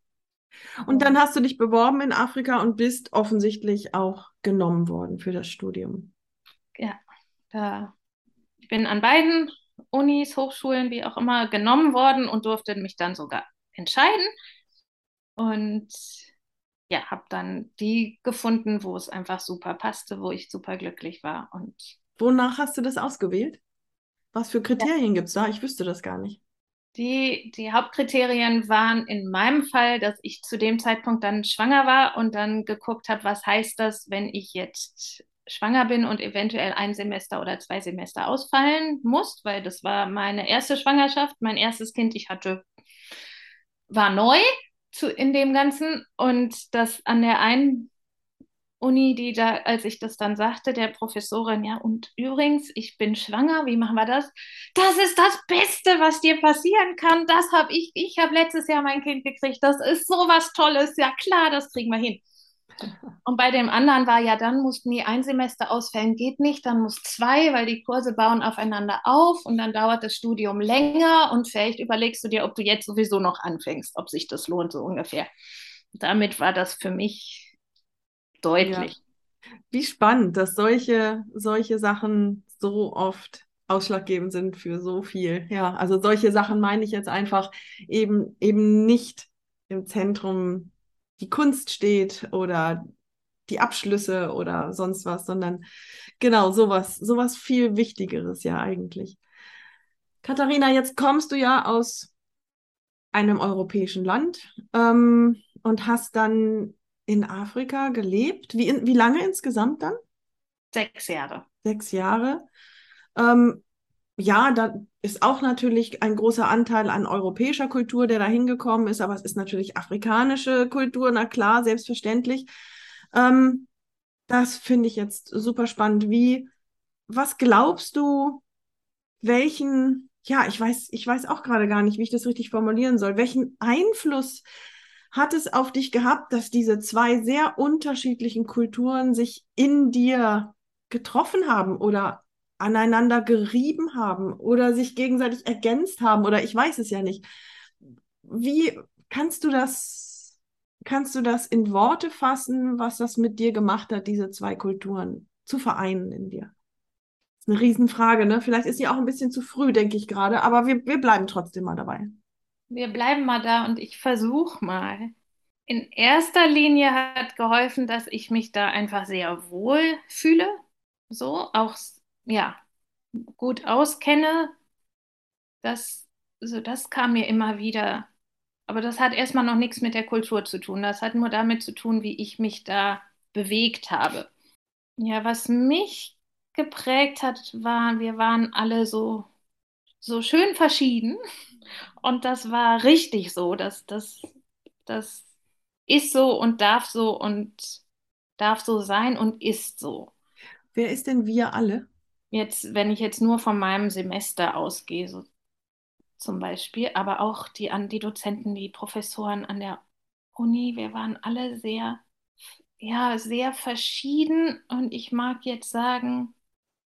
Und dann hast du dich beworben in Afrika und bist offensichtlich auch genommen worden für das Studium. Ja, da ich bin an beiden Unis, Hochschulen, wie auch immer, genommen worden und durfte mich dann sogar entscheiden. Und ja, habe dann die gefunden, wo es einfach super passte, wo ich super glücklich war. Und Wonach hast du das ausgewählt? Was für Kriterien ja. gibt es da? Ich wüsste das gar nicht. Die, die Hauptkriterien waren in meinem Fall, dass ich zu dem Zeitpunkt dann schwanger war und dann geguckt habe, was heißt das, wenn ich jetzt schwanger bin und eventuell ein Semester oder zwei Semester ausfallen muss, weil das war meine erste Schwangerschaft, mein erstes Kind, ich hatte, war neu zu, in dem Ganzen und das an der einen Uni, die da, als ich das dann sagte, der Professorin, ja, und übrigens, ich bin schwanger, wie machen wir das? Das ist das Beste, was dir passieren kann. Das habe ich, ich habe letztes Jahr mein Kind gekriegt. Das ist so was Tolles. Ja, klar, das kriegen wir hin. Und bei dem anderen war ja, dann muss nie ein Semester ausfällen, geht nicht, dann muss zwei, weil die Kurse bauen aufeinander auf und dann dauert das Studium länger und vielleicht überlegst du dir, ob du jetzt sowieso noch anfängst, ob sich das lohnt, so ungefähr. Damit war das für mich deutlich. Ja. Wie spannend, dass solche, solche Sachen so oft ausschlaggebend sind für so viel. Ja, also solche Sachen meine ich jetzt einfach eben, eben nicht im Zentrum die Kunst steht oder die Abschlüsse oder sonst was, sondern genau sowas, sowas viel Wichtigeres ja eigentlich. Katharina, jetzt kommst du ja aus einem europäischen Land ähm, und hast dann in Afrika gelebt. Wie, in, wie lange insgesamt dann? Sechs Jahre. Sechs Jahre. Ähm, ja, da ist auch natürlich ein großer Anteil an europäischer Kultur, der da hingekommen ist, aber es ist natürlich afrikanische Kultur, na klar, selbstverständlich. Ähm, das finde ich jetzt super spannend. Wie, was glaubst du, welchen, ja, ich weiß, ich weiß auch gerade gar nicht, wie ich das richtig formulieren soll, welchen Einfluss hat es auf dich gehabt, dass diese zwei sehr unterschiedlichen Kulturen sich in dir getroffen haben oder aneinander gerieben haben oder sich gegenseitig ergänzt haben oder ich weiß es ja nicht. Wie kannst du das, kannst du das in Worte fassen, was das mit dir gemacht hat, diese zwei Kulturen zu vereinen in dir? Das ist eine Riesenfrage, ne? Vielleicht ist sie auch ein bisschen zu früh, denke ich gerade, aber wir, wir bleiben trotzdem mal dabei wir bleiben mal da und ich versuche mal. In erster Linie hat geholfen, dass ich mich da einfach sehr wohl fühle, so auch ja gut auskenne. Das, so das kam mir immer wieder. Aber das hat erstmal noch nichts mit der Kultur zu tun. Das hat nur damit zu tun, wie ich mich da bewegt habe. Ja, was mich geprägt hat, war, wir waren alle so, so schön verschieden. Und das war richtig so. Das, das, das ist so und darf so und darf so sein und ist so. Wer ist denn wir alle? Jetzt, wenn ich jetzt nur von meinem Semester ausgehe, so zum Beispiel, aber auch die, an die Dozenten, die Professoren an der Uni, wir waren alle sehr, ja, sehr verschieden. Und ich mag jetzt sagen,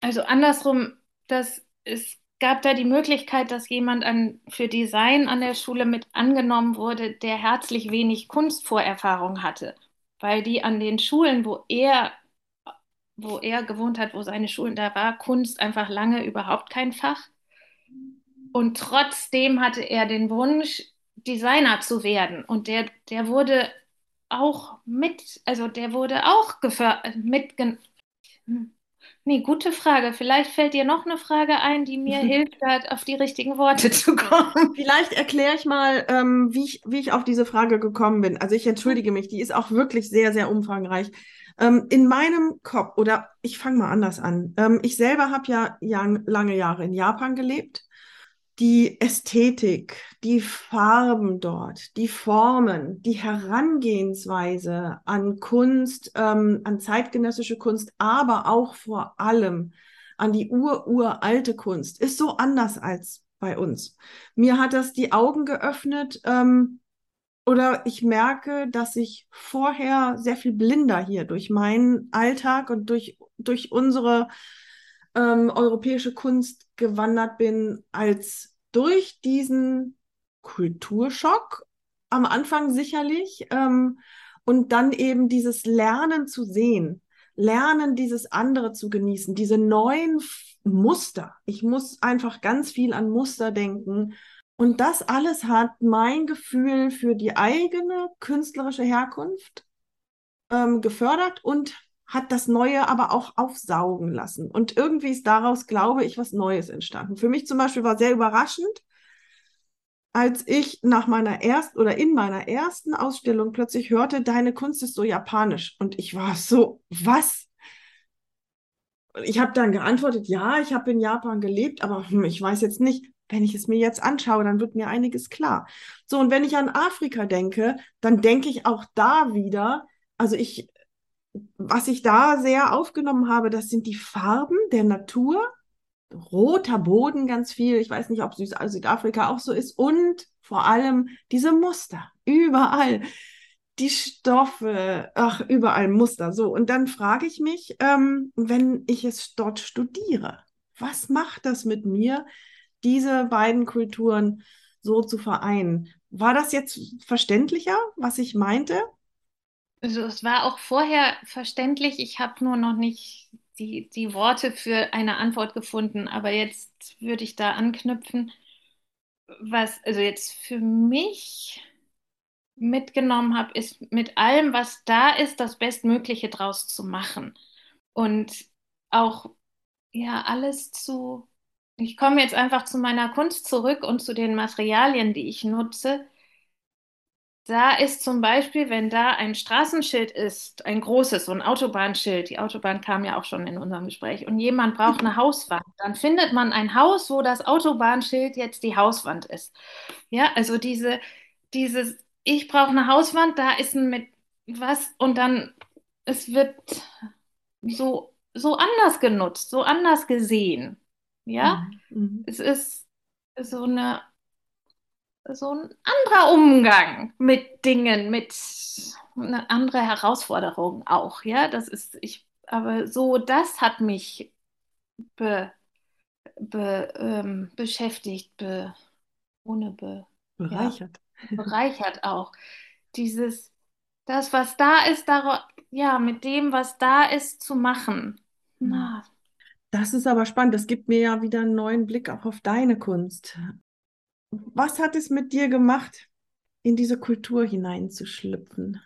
also andersrum, das ist gab da die Möglichkeit, dass jemand an, für Design an der Schule mit angenommen wurde, der herzlich wenig Kunstvorerfahrung hatte, weil die an den Schulen, wo er, wo er gewohnt hat, wo seine Schulen da war, Kunst einfach lange überhaupt kein Fach. Und trotzdem hatte er den Wunsch, Designer zu werden. Und der, der wurde auch mit, also der wurde auch gefördert. Nee, gute Frage. Vielleicht fällt dir noch eine Frage ein, die mir hilft, halt auf die richtigen Worte zu kommen. Vielleicht erkläre ich mal, ähm, wie, ich, wie ich auf diese Frage gekommen bin. Also ich entschuldige mich, die ist auch wirklich sehr, sehr umfangreich. Ähm, in meinem Kopf, oder ich fange mal anders an. Ähm, ich selber habe ja, ja lange Jahre in Japan gelebt die Ästhetik, die Farben dort, die Formen, die Herangehensweise an Kunst, ähm, an zeitgenössische Kunst, aber auch vor allem an die ur-uralte Kunst, ist so anders als bei uns. Mir hat das die Augen geöffnet, ähm, oder ich merke, dass ich vorher sehr viel blinder hier durch meinen Alltag und durch, durch unsere ähm, europäische Kunst gewandert bin, als durch diesen Kulturschock am Anfang sicherlich ähm, und dann eben dieses Lernen zu sehen, Lernen, dieses andere zu genießen, diese neuen Muster. Ich muss einfach ganz viel an Muster denken. Und das alles hat mein Gefühl für die eigene künstlerische Herkunft ähm, gefördert und hat das Neue aber auch aufsaugen lassen. Und irgendwie ist daraus, glaube ich, was Neues entstanden. Für mich zum Beispiel war sehr überraschend, als ich nach meiner ersten oder in meiner ersten Ausstellung plötzlich hörte, deine Kunst ist so japanisch. Und ich war so, was? Ich habe dann geantwortet, ja, ich habe in Japan gelebt, aber hm, ich weiß jetzt nicht, wenn ich es mir jetzt anschaue, dann wird mir einiges klar. So, und wenn ich an Afrika denke, dann denke ich auch da wieder, also ich was ich da sehr aufgenommen habe, das sind die Farben der Natur. Roter Boden ganz viel. Ich weiß nicht, ob Süd Südafrika auch so ist. Und vor allem diese Muster. Überall. Die Stoffe. Ach, überall Muster. So. Und dann frage ich mich, ähm, wenn ich es dort studiere, was macht das mit mir, diese beiden Kulturen so zu vereinen? War das jetzt verständlicher, was ich meinte? Also es war auch vorher verständlich, ich habe nur noch nicht die, die Worte für eine Antwort gefunden, aber jetzt würde ich da anknüpfen, was also jetzt für mich mitgenommen habe, ist mit allem, was da ist, das Bestmögliche draus zu machen. Und auch ja alles zu, ich komme jetzt einfach zu meiner Kunst zurück und zu den Materialien, die ich nutze da ist zum Beispiel, wenn da ein Straßenschild ist, ein großes, so ein Autobahnschild, die Autobahn kam ja auch schon in unserem Gespräch, und jemand braucht eine Hauswand, dann findet man ein Haus, wo das Autobahnschild jetzt die Hauswand ist. Ja, also diese, dieses, ich brauche eine Hauswand, da ist ein mit was, und dann, es wird so, so anders genutzt, so anders gesehen. Ja, mhm. mhm. es ist so eine so ein anderer Umgang mit Dingen, mit eine andere Herausforderung auch, ja, das ist, ich, aber so, das hat mich be, be, ähm, beschäftigt, be, ohne be, bereichert. Ja, bereichert auch. Dieses, das, was da ist, da, ja, mit dem, was da ist, zu machen. Na. Das ist aber spannend. Das gibt mir ja wieder einen neuen Blick auch auf deine Kunst was hat es mit dir gemacht, in diese Kultur hineinzuschlüpfen?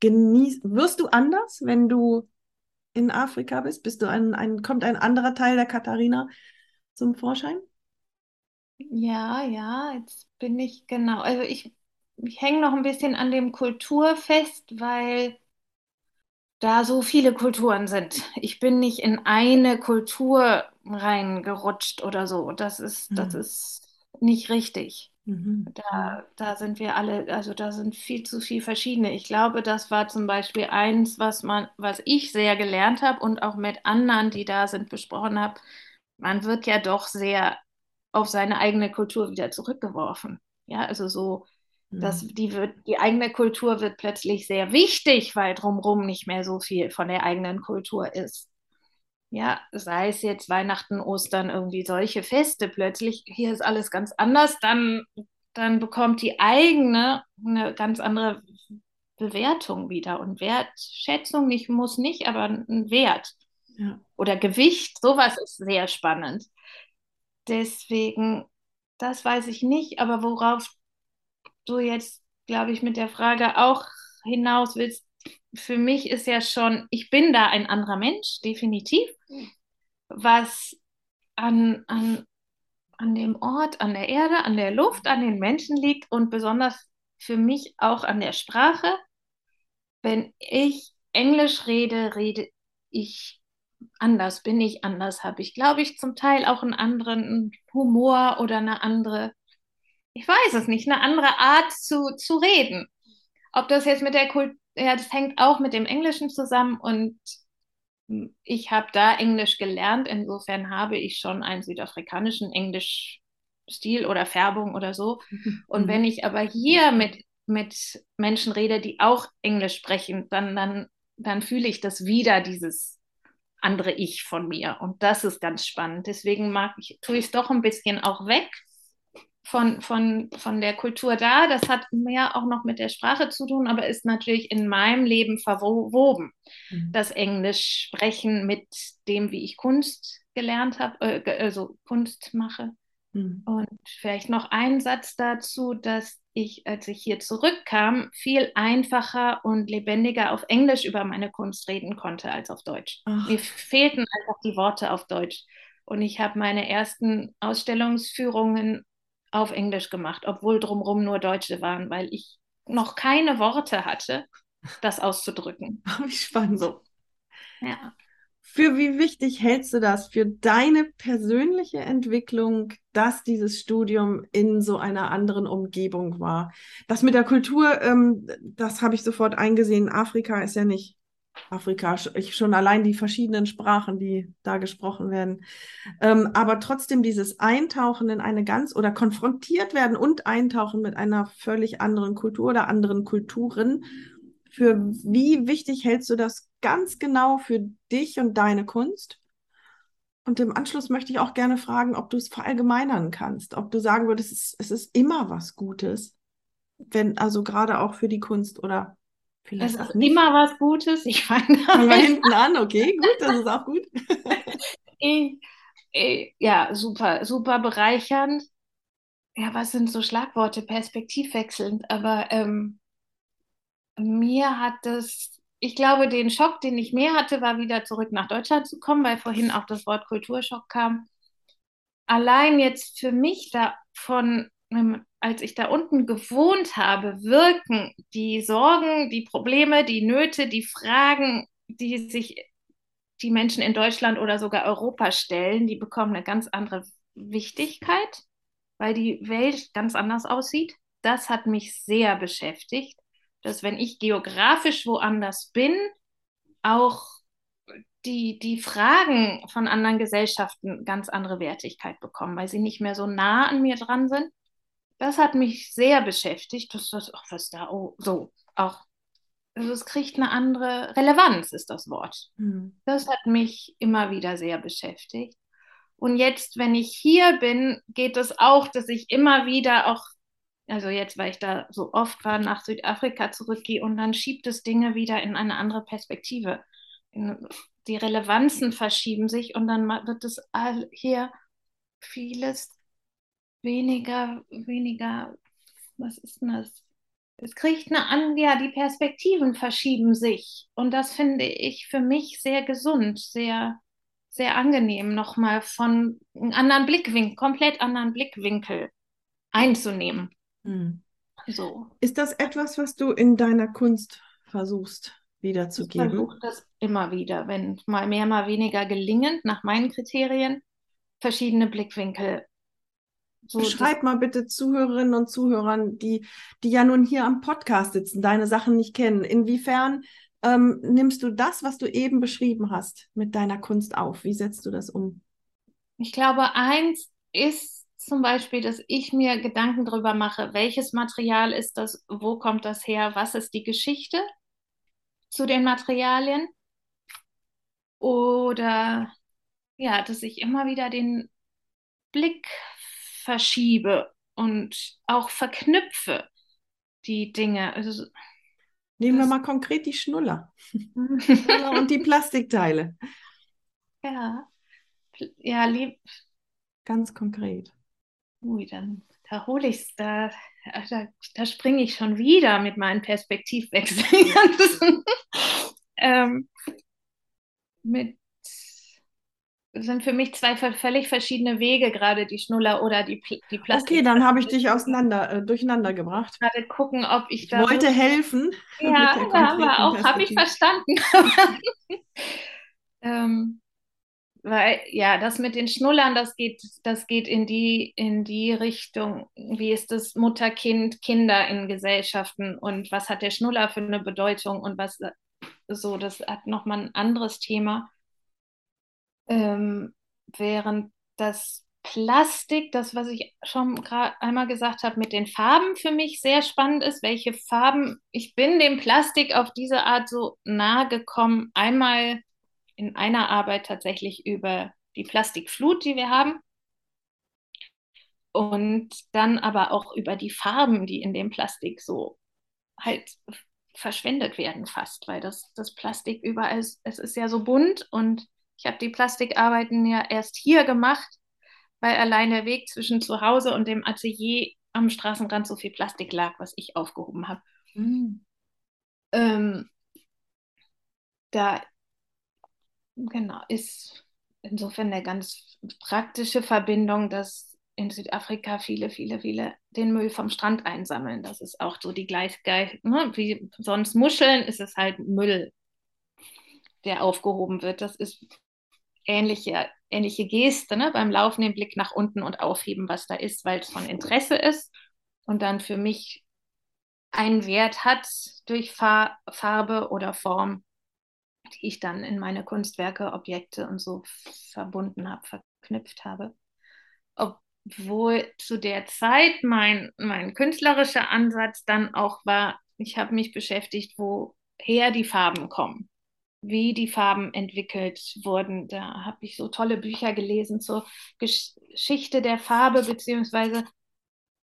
Genieß, wirst du anders, wenn du in Afrika bist? Bist du ein, ein, kommt ein anderer Teil der Katharina zum Vorschein? Ja, ja, jetzt bin ich genau. Also ich, ich hänge noch ein bisschen an dem Kultur fest, weil da so viele Kulturen sind. Ich bin nicht in eine Kultur reingerutscht oder so. Das ist, mhm. das ist nicht richtig. Mhm. Da, da sind wir alle, also da sind viel zu viel verschiedene. Ich glaube, das war zum Beispiel eins, was man, was ich sehr gelernt habe und auch mit anderen, die da sind, besprochen habe. Man wird ja doch sehr auf seine eigene Kultur wieder zurückgeworfen. Ja, also so, mhm. dass die wird, die eigene Kultur wird plötzlich sehr wichtig, weil drumherum nicht mehr so viel von der eigenen Kultur ist. Ja, sei es jetzt Weihnachten, Ostern, irgendwie solche Feste plötzlich, hier ist alles ganz anders, dann, dann bekommt die eigene eine ganz andere Bewertung wieder und Wertschätzung, nicht muss nicht, aber ein Wert. Ja. oder Gewicht, sowas ist sehr spannend. Deswegen, das weiß ich nicht, aber worauf du jetzt, glaube ich, mit der Frage auch hinaus willst, für mich ist ja schon, ich bin da ein anderer Mensch, definitiv, was an, an, an dem Ort, an der Erde, an der Luft, an den Menschen liegt und besonders für mich auch an der Sprache. Wenn ich Englisch rede, rede ich anders bin ich, anders habe ich, glaube ich, zum Teil auch einen anderen Humor oder eine andere, ich weiß es nicht, eine andere Art zu, zu reden. Ob das jetzt mit der Kultur, ja, das hängt auch mit dem Englischen zusammen und ich habe da Englisch gelernt, insofern habe ich schon einen südafrikanischen Englischstil oder Färbung oder so. Und wenn ich aber hier mit, mit Menschen rede, die auch Englisch sprechen, dann, dann, dann fühle ich das wieder, dieses andere Ich von mir. Und das ist ganz spannend. Deswegen mag ich, tue ich es doch ein bisschen auch weg von, von, von der Kultur da. Das hat mehr auch noch mit der Sprache zu tun, aber ist natürlich in meinem Leben verwoben. Mhm. Das Englisch sprechen mit dem, wie ich Kunst gelernt habe, äh, also Kunst mache. Mhm. Und vielleicht noch ein Satz dazu, dass ich, als ich hier zurückkam, viel einfacher und lebendiger auf Englisch über meine Kunst reden konnte als auf Deutsch. Ach. Mir fehlten einfach die Worte auf Deutsch. Und ich habe meine ersten Ausstellungsführungen auf Englisch gemacht, obwohl drumherum nur Deutsche waren, weil ich noch keine Worte hatte, das auszudrücken. Wie spannend. So. Ja. Für wie wichtig hältst du das für deine persönliche Entwicklung, dass dieses Studium in so einer anderen Umgebung war? Das mit der Kultur, ähm, das habe ich sofort eingesehen. Afrika ist ja nicht Afrika, schon allein die verschiedenen Sprachen, die da gesprochen werden. Ähm, aber trotzdem dieses Eintauchen in eine ganz oder konfrontiert werden und eintauchen mit einer völlig anderen Kultur oder anderen Kulturen. Für wie wichtig hältst du das ganz genau für dich und deine Kunst? Und im Anschluss möchte ich auch gerne fragen, ob du es verallgemeinern kannst, ob du sagen würdest, es ist, es ist immer was Gutes, wenn also gerade auch für die Kunst oder Vielleicht es ist nicht. immer was Gutes. Ich fange wir hinten an, okay, gut, das ist auch gut. ich, ich, ja, super, super bereichernd. Ja, was sind so Schlagworte? Perspektivwechselnd. Aber ähm, mir hat das, ich glaube, den Schock, den ich mehr hatte, war wieder zurück nach Deutschland zu kommen, weil vorhin auch das Wort Kulturschock kam. Allein jetzt für mich davon als ich da unten gewohnt habe, wirken die Sorgen, die Probleme, die Nöte, die Fragen, die sich die Menschen in Deutschland oder sogar Europa stellen, die bekommen eine ganz andere Wichtigkeit, weil die Welt ganz anders aussieht. Das hat mich sehr beschäftigt, dass wenn ich geografisch woanders bin, auch die, die Fragen von anderen Gesellschaften ganz andere Wertigkeit bekommen, weil sie nicht mehr so nah an mir dran sind das hat mich sehr beschäftigt, dass das, ach, was da, oh, so, auch, also es kriegt eine andere Relevanz, ist das Wort. Mhm. Das hat mich immer wieder sehr beschäftigt. Und jetzt, wenn ich hier bin, geht es auch, dass ich immer wieder auch, also jetzt, weil ich da so oft war, nach Südafrika zurückgehe und dann schiebt es Dinge wieder in eine andere Perspektive. Die Relevanzen verschieben sich und dann wird es hier vieles weniger, weniger, was ist denn das? Es kriegt eine an, ja, die Perspektiven verschieben sich. Und das finde ich für mich sehr gesund, sehr, sehr angenehm, nochmal von einem anderen Blickwinkel, komplett anderen Blickwinkel einzunehmen. Hm. So. Ist das etwas, was du in deiner Kunst versuchst wiederzugeben? Ich versuche das immer wieder, wenn mal mehr, mal weniger gelingend, nach meinen Kriterien, verschiedene Blickwinkel so, Beschreib mal bitte Zuhörerinnen und Zuhörern, die, die ja nun hier am Podcast sitzen, deine Sachen nicht kennen. Inwiefern ähm, nimmst du das, was du eben beschrieben hast, mit deiner Kunst auf? Wie setzt du das um? Ich glaube, eins ist zum Beispiel, dass ich mir Gedanken darüber mache, welches Material ist das, wo kommt das her, was ist die Geschichte zu den Materialien. Oder ja, dass ich immer wieder den Blick verschiebe und auch verknüpfe die Dinge. Also, Nehmen wir mal konkret die Schnuller. Schnuller und die Plastikteile. Ja, ja, lieb. Ganz konkret. Ui, dann da hole ich es, da, da, da springe ich schon wieder mit meinen Perspektivwechseln. ähm, mit sind für mich zwei völlig verschiedene Wege, gerade die Schnuller oder die, die Plastik. Okay, dann habe ich dich auseinander, äh, durcheinander gebracht. Gerade gucken, ob ich, ich da. wollte helfen. Ja, ja aber auch habe ich verstanden. ähm, weil ja, das mit den Schnullern, das geht, das geht in die, in die Richtung, wie ist das Mutter-Kind, Kinder in Gesellschaften und was hat der Schnuller für eine Bedeutung und was so, das hat nochmal ein anderes Thema. Ähm, während das Plastik, das, was ich schon gerade einmal gesagt habe, mit den Farben für mich sehr spannend ist, welche Farben, ich bin dem Plastik auf diese Art so nahe gekommen, einmal in einer Arbeit tatsächlich über die Plastikflut, die wir haben. Und dann aber auch über die Farben, die in dem Plastik so halt verschwendet werden fast, weil das, das Plastik überall, ist, es ist ja so bunt und ich habe die Plastikarbeiten ja erst hier gemacht, weil allein der Weg zwischen zu Hause und dem Atelier am Straßenrand so viel Plastik lag, was ich aufgehoben habe. Mhm. Ähm, da genau ist insofern eine ganz praktische Verbindung, dass in Südafrika viele, viele, viele den Müll vom Strand einsammeln. Das ist auch so die Gleichgeist, ne? wie sonst Muscheln ist es halt Müll, der aufgehoben wird. Das ist ähnliche, ähnliche Geste ne? beim Laufen, den Blick nach unten und aufheben, was da ist, weil es von Interesse ist und dann für mich einen Wert hat durch Far Farbe oder Form, die ich dann in meine Kunstwerke, Objekte und so verbunden habe, verknüpft habe. Ob, obwohl zu der Zeit mein, mein künstlerischer Ansatz dann auch war, ich habe mich beschäftigt, woher die Farben kommen, wie die Farben entwickelt wurden. Da habe ich so tolle Bücher gelesen zur Geschichte der Farbe, beziehungsweise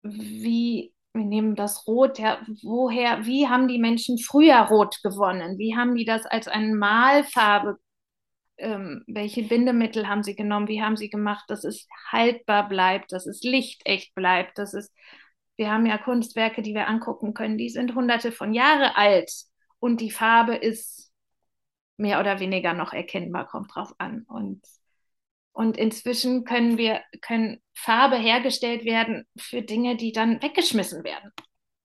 wie, wir nehmen das Rot, ja, woher, wie haben die Menschen früher Rot gewonnen? Wie haben die das als eine Malfarbe ähm, welche Bindemittel haben sie genommen, wie haben sie gemacht, dass es haltbar bleibt, dass es lichtecht bleibt, dass es, wir haben ja Kunstwerke, die wir angucken können, die sind hunderte von Jahre alt und die Farbe ist mehr oder weniger noch erkennbar, kommt drauf an. Und, und inzwischen können wir, können Farbe hergestellt werden für Dinge, die dann weggeschmissen werden.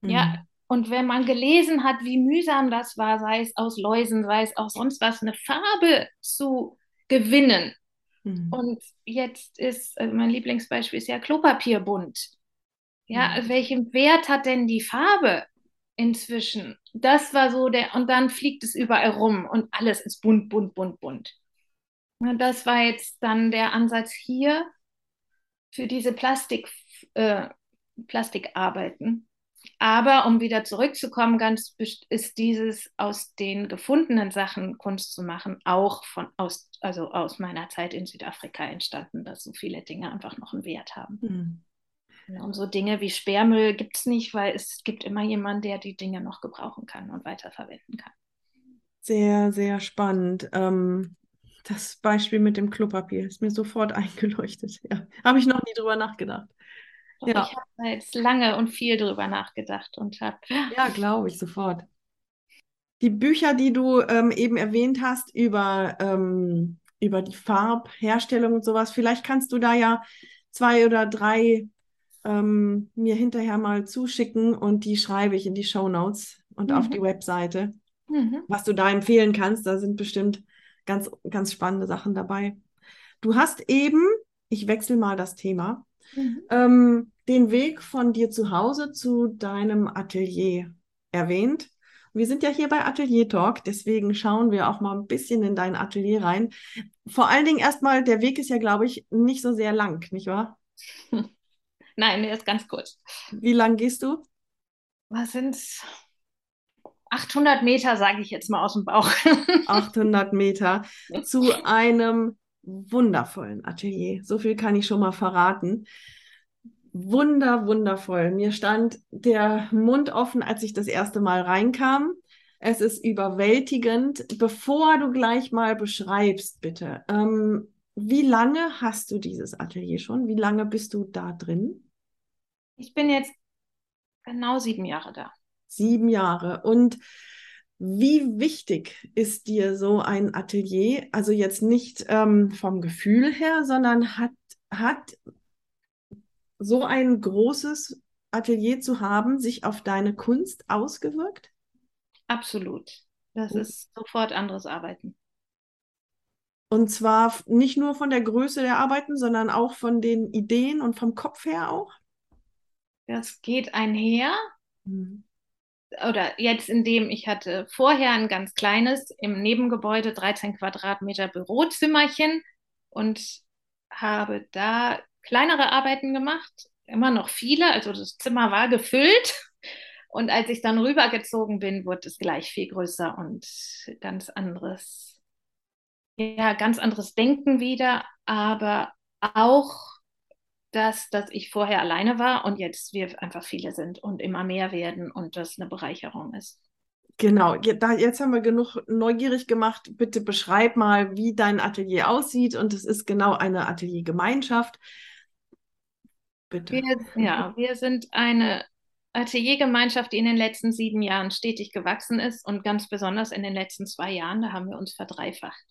Mhm. Ja, und wenn man gelesen hat, wie mühsam das war, sei es aus Läusen, sei es aus sonst was, eine Farbe zu gewinnen. Mhm. Und jetzt ist, also mein Lieblingsbeispiel ist ja Klopapierbunt. Ja, mhm. welchen Wert hat denn die Farbe inzwischen? Das war so der, und dann fliegt es überall rum und alles ist bunt, bunt, bunt, bunt. Und das war jetzt dann der Ansatz hier für diese Plastik, äh, Plastikarbeiten aber um wieder zurückzukommen, ganz ist dieses aus den gefundenen Sachen Kunst zu machen, auch von aus, also aus meiner Zeit in Südafrika entstanden, dass so viele Dinge einfach noch einen Wert haben. Mhm. Und so Dinge wie Sperrmüll gibt es nicht, weil es gibt immer jemanden, der die Dinge noch gebrauchen kann und weiterverwenden kann. Sehr, sehr spannend. Ähm, das Beispiel mit dem Klopapier ist mir sofort eingeleuchtet. Ja, habe ich noch nie drüber nachgedacht. Ja. Ich habe jetzt lange und viel drüber nachgedacht und habe. Ja, glaube ich sofort. Die Bücher, die du ähm, eben erwähnt hast über, ähm, über die Farbherstellung und sowas, vielleicht kannst du da ja zwei oder drei ähm, mir hinterher mal zuschicken und die schreibe ich in die Show Notes und mhm. auf die Webseite, mhm. was du da empfehlen kannst. Da sind bestimmt ganz, ganz spannende Sachen dabei. Du hast eben, ich wechsle mal das Thema, mhm. ähm, den Weg von dir zu Hause zu deinem Atelier erwähnt. Wir sind ja hier bei Atelier Talk, deswegen schauen wir auch mal ein bisschen in dein Atelier rein. Vor allen Dingen erstmal, der Weg ist ja, glaube ich, nicht so sehr lang, nicht wahr? Nein, der ist ganz kurz. Wie lang gehst du? Was sind 800 Meter, sage ich jetzt mal aus dem Bauch. 800 Meter zu einem wundervollen Atelier. So viel kann ich schon mal verraten. Wunder, wundervoll. Mir stand der Mund offen, als ich das erste Mal reinkam. Es ist überwältigend. Bevor du gleich mal beschreibst, bitte, ähm, wie lange hast du dieses Atelier schon? Wie lange bist du da drin? Ich bin jetzt genau sieben Jahre da. Sieben Jahre. Und wie wichtig ist dir so ein Atelier? Also jetzt nicht ähm, vom Gefühl her, sondern hat, hat so ein großes Atelier zu haben, sich auf deine Kunst ausgewirkt? Absolut. Das oh. ist sofort anderes Arbeiten. Und zwar nicht nur von der Größe der Arbeiten, sondern auch von den Ideen und vom Kopf her auch? Das geht einher. Mhm. Oder jetzt in dem, ich hatte vorher ein ganz kleines im Nebengebäude 13 Quadratmeter Bürozimmerchen und habe da kleinere Arbeiten gemacht, immer noch viele, also das Zimmer war gefüllt. Und als ich dann rübergezogen bin, wurde es gleich viel größer und ganz anderes, ja, ganz anderes Denken wieder, aber auch das, dass ich vorher alleine war und jetzt wir einfach viele sind und immer mehr werden und das eine Bereicherung ist. Genau, jetzt haben wir genug neugierig gemacht. Bitte beschreib mal, wie dein Atelier aussieht. Und es ist genau eine Ateliergemeinschaft. Bitte. Wir, ja, wir sind eine Ateliergemeinschaft, die in den letzten sieben Jahren stetig gewachsen ist und ganz besonders in den letzten zwei Jahren, da haben wir uns verdreifacht.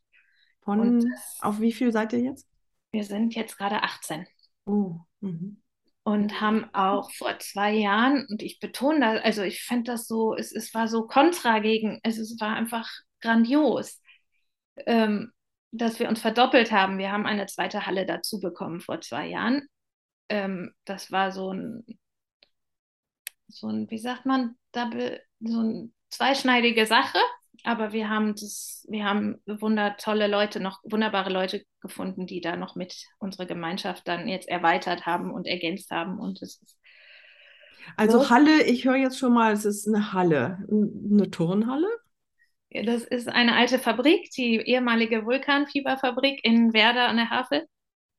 Von das, auf wie viel seid ihr jetzt? Wir sind jetzt gerade 18. Oh. Mhm und haben auch vor zwei Jahren, und ich betone das, also ich fände das so, es, es war so kontra gegen, es, es war einfach grandios, ähm, dass wir uns verdoppelt haben. Wir haben eine zweite Halle dazu bekommen vor zwei Jahren. Ähm, das war so ein, so ein, wie sagt man, double, so eine zweischneidige Sache. Aber wir haben das, wir haben wundertolle Leute, noch wunderbare Leute gefunden, die da noch mit unserer Gemeinschaft dann jetzt erweitert haben und ergänzt haben. Und es ist also so. Halle, ich höre jetzt schon mal, es ist eine Halle, eine Turnhalle. Das ist eine alte Fabrik, die ehemalige Vulkanfieberfabrik in Werder an der Havel.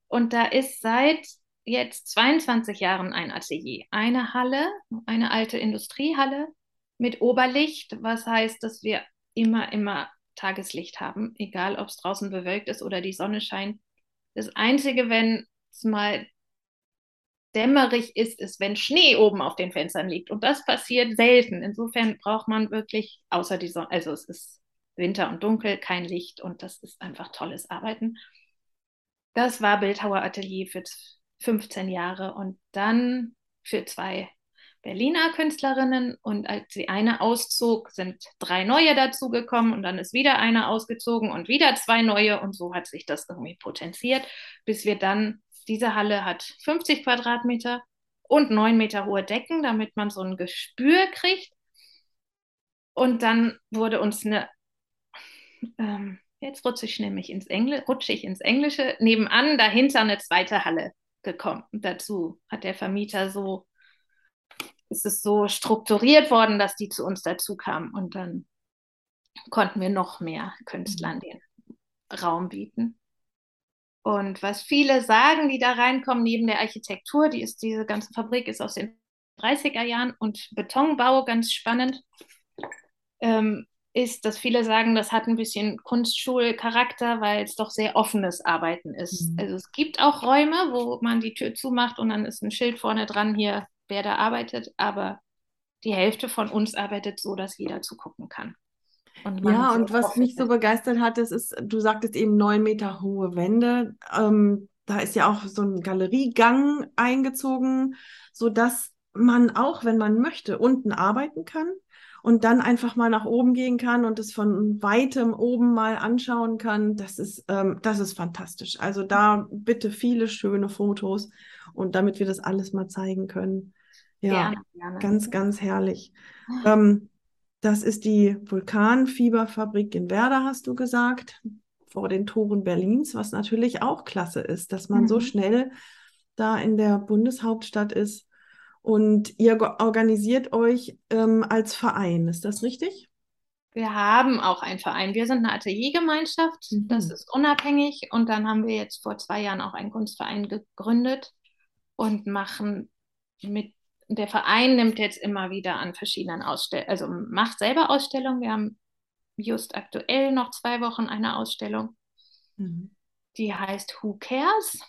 Und da ist seit jetzt 22 Jahren ein Atelier. Eine Halle, eine alte Industriehalle mit Oberlicht, was heißt, dass wir immer, immer Tageslicht haben, egal ob es draußen bewölkt ist oder die Sonne scheint. Das Einzige, wenn es mal dämmerig ist, ist, wenn Schnee oben auf den Fenstern liegt. Und das passiert selten. Insofern braucht man wirklich, außer die Sonne, also es ist Winter und dunkel, kein Licht und das ist einfach tolles Arbeiten. Das war Bildhauer Atelier für 15 Jahre und dann für zwei Berliner Künstlerinnen und als die eine auszog, sind drei neue dazugekommen und dann ist wieder eine ausgezogen und wieder zwei neue und so hat sich das irgendwie potenziert, bis wir dann, diese Halle hat 50 Quadratmeter und neun Meter hohe Decken, damit man so ein Gespür kriegt. Und dann wurde uns eine, ähm, jetzt rutsche ich nämlich ins Englische, rutsche ich ins Englische, nebenan dahinter eine zweite Halle gekommen. Und dazu hat der Vermieter so ist es so strukturiert worden, dass die zu uns dazu kamen und dann konnten wir noch mehr Künstlern den Raum bieten. Und was viele sagen, die da reinkommen, neben der Architektur, die ist, diese ganze Fabrik ist aus den 30er Jahren und Betonbau ganz spannend, ähm, ist, dass viele sagen, das hat ein bisschen Kunstschulcharakter, weil es doch sehr offenes Arbeiten ist. Mhm. Also es gibt auch Räume, wo man die Tür zumacht und dann ist ein Schild vorne dran, hier wer da arbeitet, aber die Hälfte von uns arbeitet so, dass jeder zugucken kann. Und ja, und was mich so begeistert hat, das ist, du sagtest eben neun Meter hohe Wände. Ähm, da ist ja auch so ein Galeriegang eingezogen, sodass man auch, wenn man möchte, unten arbeiten kann und dann einfach mal nach oben gehen kann und es von weitem oben mal anschauen kann. Das ist, ähm, das ist fantastisch. Also da bitte viele schöne Fotos und damit wir das alles mal zeigen können. Ja, gerne, gerne. ganz, ganz herrlich. Ähm, das ist die Vulkanfieberfabrik in Werder, hast du gesagt, vor den Toren Berlins, was natürlich auch klasse ist, dass man mhm. so schnell da in der Bundeshauptstadt ist. Und ihr organisiert euch ähm, als Verein, ist das richtig? Wir haben auch einen Verein. Wir sind eine Ateliergemeinschaft, mhm. das ist unabhängig. Und dann haben wir jetzt vor zwei Jahren auch einen Kunstverein gegründet und machen mit der Verein nimmt jetzt immer wieder an verschiedenen Ausstellungen, also macht selber Ausstellungen. Wir haben just aktuell noch zwei Wochen eine Ausstellung, mhm. die heißt Who Cares?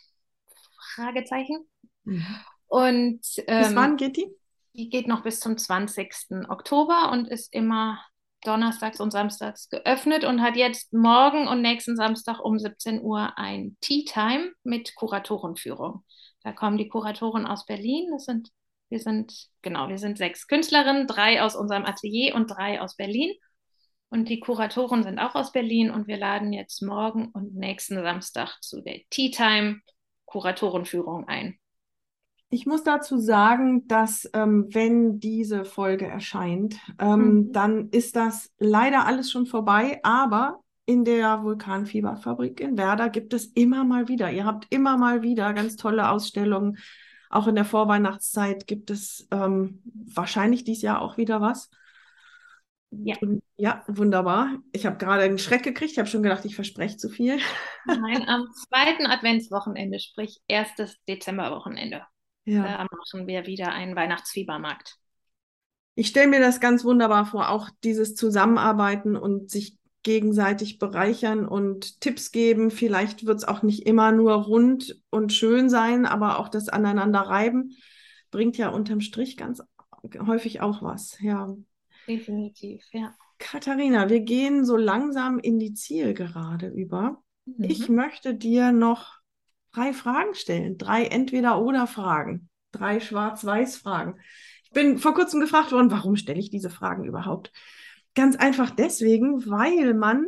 Fragezeichen. Mhm. Und ähm, bis wann geht die? Die geht noch bis zum 20. Oktober und ist immer donnerstags und samstags geöffnet und hat jetzt morgen und nächsten Samstag um 17 Uhr ein Tea Time mit Kuratorenführung. Da kommen die Kuratoren aus Berlin. Das sind wir sind, genau, wir sind sechs Künstlerinnen, drei aus unserem Atelier und drei aus Berlin. Und die Kuratoren sind auch aus Berlin und wir laden jetzt morgen und nächsten Samstag zu der Tea Time Kuratorenführung ein. Ich muss dazu sagen, dass ähm, wenn diese Folge erscheint, ähm, mhm. dann ist das leider alles schon vorbei, aber in der Vulkanfieberfabrik in Werder gibt es immer mal wieder. Ihr habt immer mal wieder ganz tolle Ausstellungen. Auch in der Vorweihnachtszeit gibt es ähm, wahrscheinlich dieses Jahr auch wieder was. Ja. Ja, wunderbar. Ich habe gerade einen Schreck gekriegt. Ich habe schon gedacht, ich verspreche zu viel. Nein, am zweiten Adventswochenende, sprich erstes Dezemberwochenende. Ja. Da machen wir wieder einen Weihnachtsfiebermarkt. Ich stelle mir das ganz wunderbar vor, auch dieses Zusammenarbeiten und sich gegenseitig bereichern und Tipps geben. Vielleicht wird es auch nicht immer nur rund und schön sein, aber auch das Aneinander reiben bringt ja unterm Strich ganz häufig auch was. Ja. Definitiv, ja. Katharina, wir gehen so langsam in die Zielgerade über. Mhm. Ich möchte dir noch drei Fragen stellen. Drei Entweder-Oder-Fragen. Drei Schwarz-Weiß-Fragen. Ich bin vor kurzem gefragt worden, warum stelle ich diese Fragen überhaupt? Ganz einfach deswegen, weil man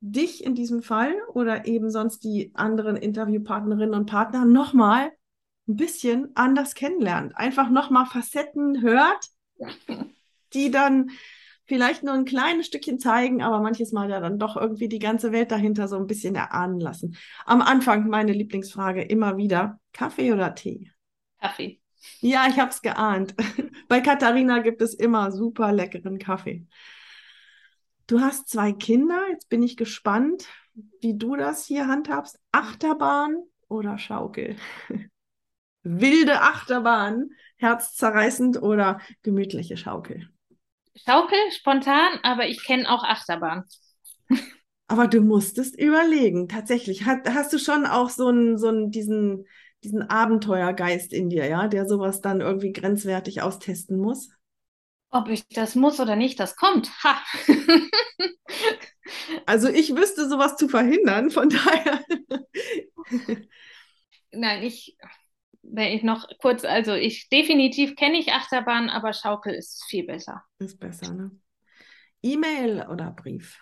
dich in diesem Fall oder eben sonst die anderen Interviewpartnerinnen und Partner nochmal ein bisschen anders kennenlernt. Einfach nochmal Facetten hört, die dann vielleicht nur ein kleines Stückchen zeigen, aber manches Mal ja dann doch irgendwie die ganze Welt dahinter so ein bisschen erahnen lassen. Am Anfang meine Lieblingsfrage immer wieder, Kaffee oder Tee? Kaffee. Ja, ich habe es geahnt. Bei Katharina gibt es immer super leckeren Kaffee. Du hast zwei Kinder, jetzt bin ich gespannt, wie du das hier handhabst. Achterbahn oder Schaukel? Wilde Achterbahn, herzzerreißend oder gemütliche Schaukel? Schaukel, spontan, aber ich kenne auch Achterbahn. Aber du musstest überlegen, tatsächlich. Hast, hast du schon auch so einen, so einen, diesen, diesen Abenteuergeist in dir, ja, der sowas dann irgendwie grenzwertig austesten muss? Ob ich das muss oder nicht, das kommt. Ha! also ich wüsste sowas zu verhindern, von daher. Nein, ich, wenn ich noch kurz, also ich definitiv kenne ich Achterbahn, aber Schaukel ist viel besser. Ist besser, ne? E-Mail oder Brief?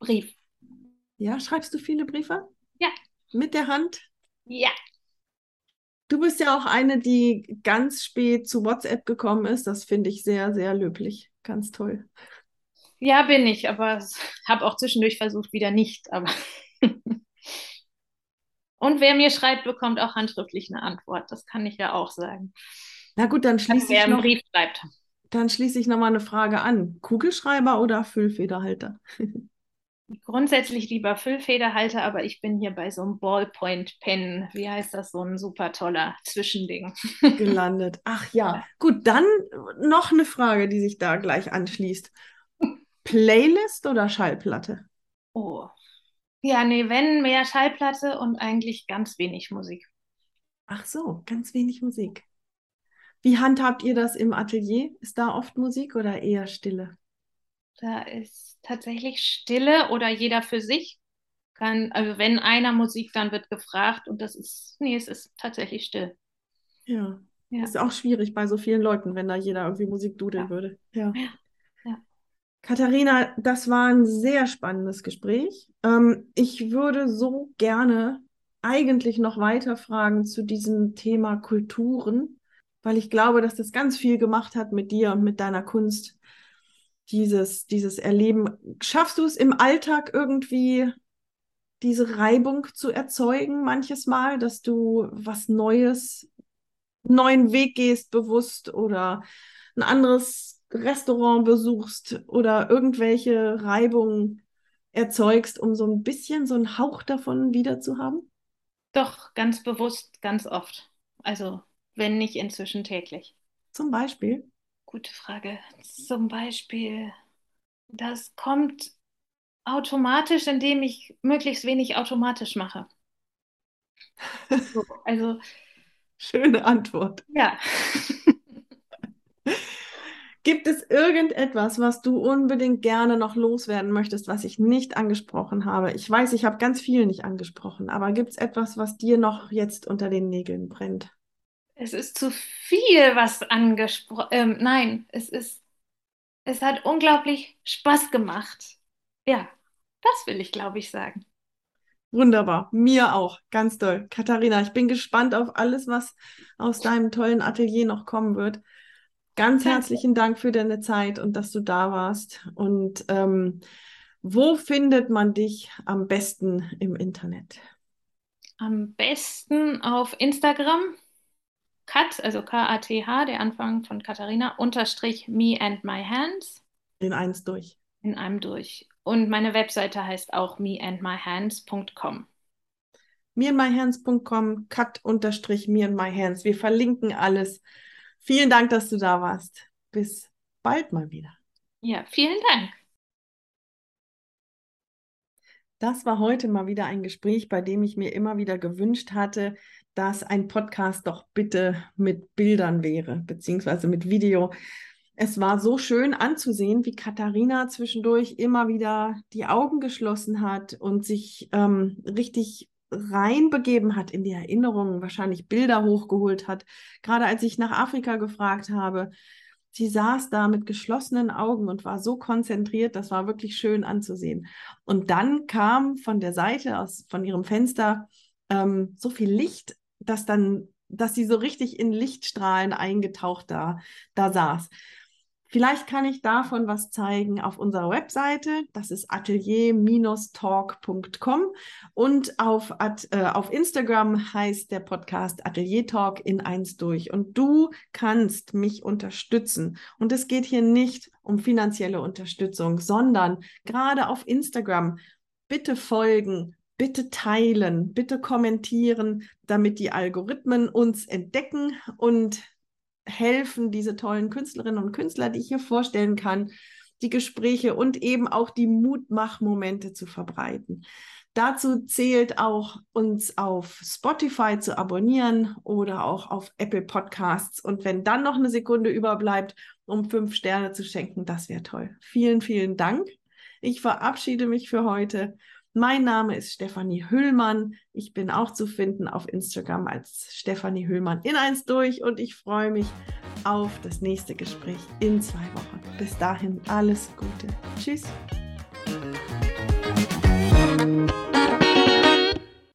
Brief. Ja, schreibst du viele Briefe? Ja. Mit der Hand? Ja. Du bist ja auch eine, die ganz spät zu WhatsApp gekommen ist. Das finde ich sehr, sehr löblich. Ganz toll. Ja, bin ich, aber habe auch zwischendurch versucht, wieder nicht. Aber Und wer mir schreibt, bekommt auch handschriftlich eine Antwort. Das kann ich ja auch sagen. Na gut, dann schließe wer ich noch, Brief schreibt. Dann schließe ich noch mal eine Frage an. Kugelschreiber oder Füllfederhalter? Grundsätzlich lieber Füllfederhalter, aber ich bin hier bei so einem Ballpoint-Pen. Wie heißt das? So ein super toller Zwischending. Gelandet. Ach ja. Gut, dann noch eine Frage, die sich da gleich anschließt. Playlist oder Schallplatte? Oh, ja, nee, wenn mehr Schallplatte und eigentlich ganz wenig Musik. Ach so, ganz wenig Musik. Wie handhabt ihr das im Atelier? Ist da oft Musik oder eher Stille? Da ist tatsächlich Stille oder jeder für sich. Kann, also wenn einer Musik, dann wird gefragt und das ist, nee, es ist tatsächlich still. Ja. ja. Ist auch schwierig bei so vielen Leuten, wenn da jeder irgendwie Musik dudeln ja. würde. Ja. ja. Katharina, das war ein sehr spannendes Gespräch. Ähm, ich würde so gerne eigentlich noch weiter fragen zu diesem Thema Kulturen, weil ich glaube, dass das ganz viel gemacht hat mit dir und mit deiner Kunst. Dieses, dieses Erleben. Schaffst du es im Alltag irgendwie, diese Reibung zu erzeugen, manches Mal, dass du was Neues, neuen Weg gehst, bewusst oder ein anderes Restaurant besuchst oder irgendwelche Reibungen erzeugst, um so ein bisschen so einen Hauch davon wieder zu haben? Doch, ganz bewusst, ganz oft. Also, wenn nicht inzwischen täglich. Zum Beispiel? Gute Frage. Zum Beispiel, das kommt automatisch, indem ich möglichst wenig automatisch mache. So, also. Schöne Antwort. Ja. Gibt es irgendetwas, was du unbedingt gerne noch loswerden möchtest, was ich nicht angesprochen habe? Ich weiß, ich habe ganz viel nicht angesprochen, aber gibt es etwas, was dir noch jetzt unter den Nägeln brennt? Es ist zu viel, was angesprochen. Ähm, nein, es ist. Es hat unglaublich Spaß gemacht. Ja, das will ich, glaube ich, sagen. Wunderbar, mir auch, ganz toll. Katharina, ich bin gespannt auf alles, was aus deinem tollen Atelier noch kommen wird. Ganz Danke. herzlichen Dank für deine Zeit und dass du da warst. Und ähm, wo findet man dich am besten im Internet? Am besten auf Instagram. Kat, also K-A-T-H, der Anfang von Katharina, unterstrich me and my hands. In eins durch. In einem durch. Und meine Webseite heißt auch meandmyhands.com. meandmyhands.com, cut unterstrich me and my hands. Wir verlinken alles. Vielen Dank, dass du da warst. Bis bald mal wieder. Ja, vielen Dank. Das war heute mal wieder ein Gespräch, bei dem ich mir immer wieder gewünscht hatte, dass ein Podcast doch bitte mit Bildern wäre, beziehungsweise mit Video. Es war so schön anzusehen, wie Katharina zwischendurch immer wieder die Augen geschlossen hat und sich ähm, richtig reinbegeben hat in die Erinnerungen, wahrscheinlich Bilder hochgeholt hat. Gerade als ich nach Afrika gefragt habe, sie saß da mit geschlossenen Augen und war so konzentriert, das war wirklich schön anzusehen. Und dann kam von der Seite aus, von ihrem Fenster, ähm, so viel Licht, dass dann, dass sie so richtig in Lichtstrahlen eingetaucht da, da saß. Vielleicht kann ich davon was zeigen auf unserer Webseite. Das ist atelier-talk.com und auf, äh, auf Instagram heißt der Podcast Atelier Talk in eins durch. Und du kannst mich unterstützen. Und es geht hier nicht um finanzielle Unterstützung, sondern gerade auf Instagram bitte folgen, bitte teilen, bitte kommentieren, damit die Algorithmen uns entdecken und helfen, diese tollen Künstlerinnen und Künstler, die ich hier vorstellen kann, die Gespräche und eben auch die Mutmachmomente zu verbreiten. Dazu zählt auch, uns auf Spotify zu abonnieren oder auch auf Apple Podcasts. Und wenn dann noch eine Sekunde überbleibt, um fünf Sterne zu schenken, das wäre toll. Vielen, vielen Dank. Ich verabschiede mich für heute mein Name ist Stefanie Hüllmann. Ich bin auch zu finden auf Instagram als Stefanie Hüllmann in eins durch und ich freue mich auf das nächste Gespräch in zwei Wochen. Bis dahin alles Gute. Tschüss.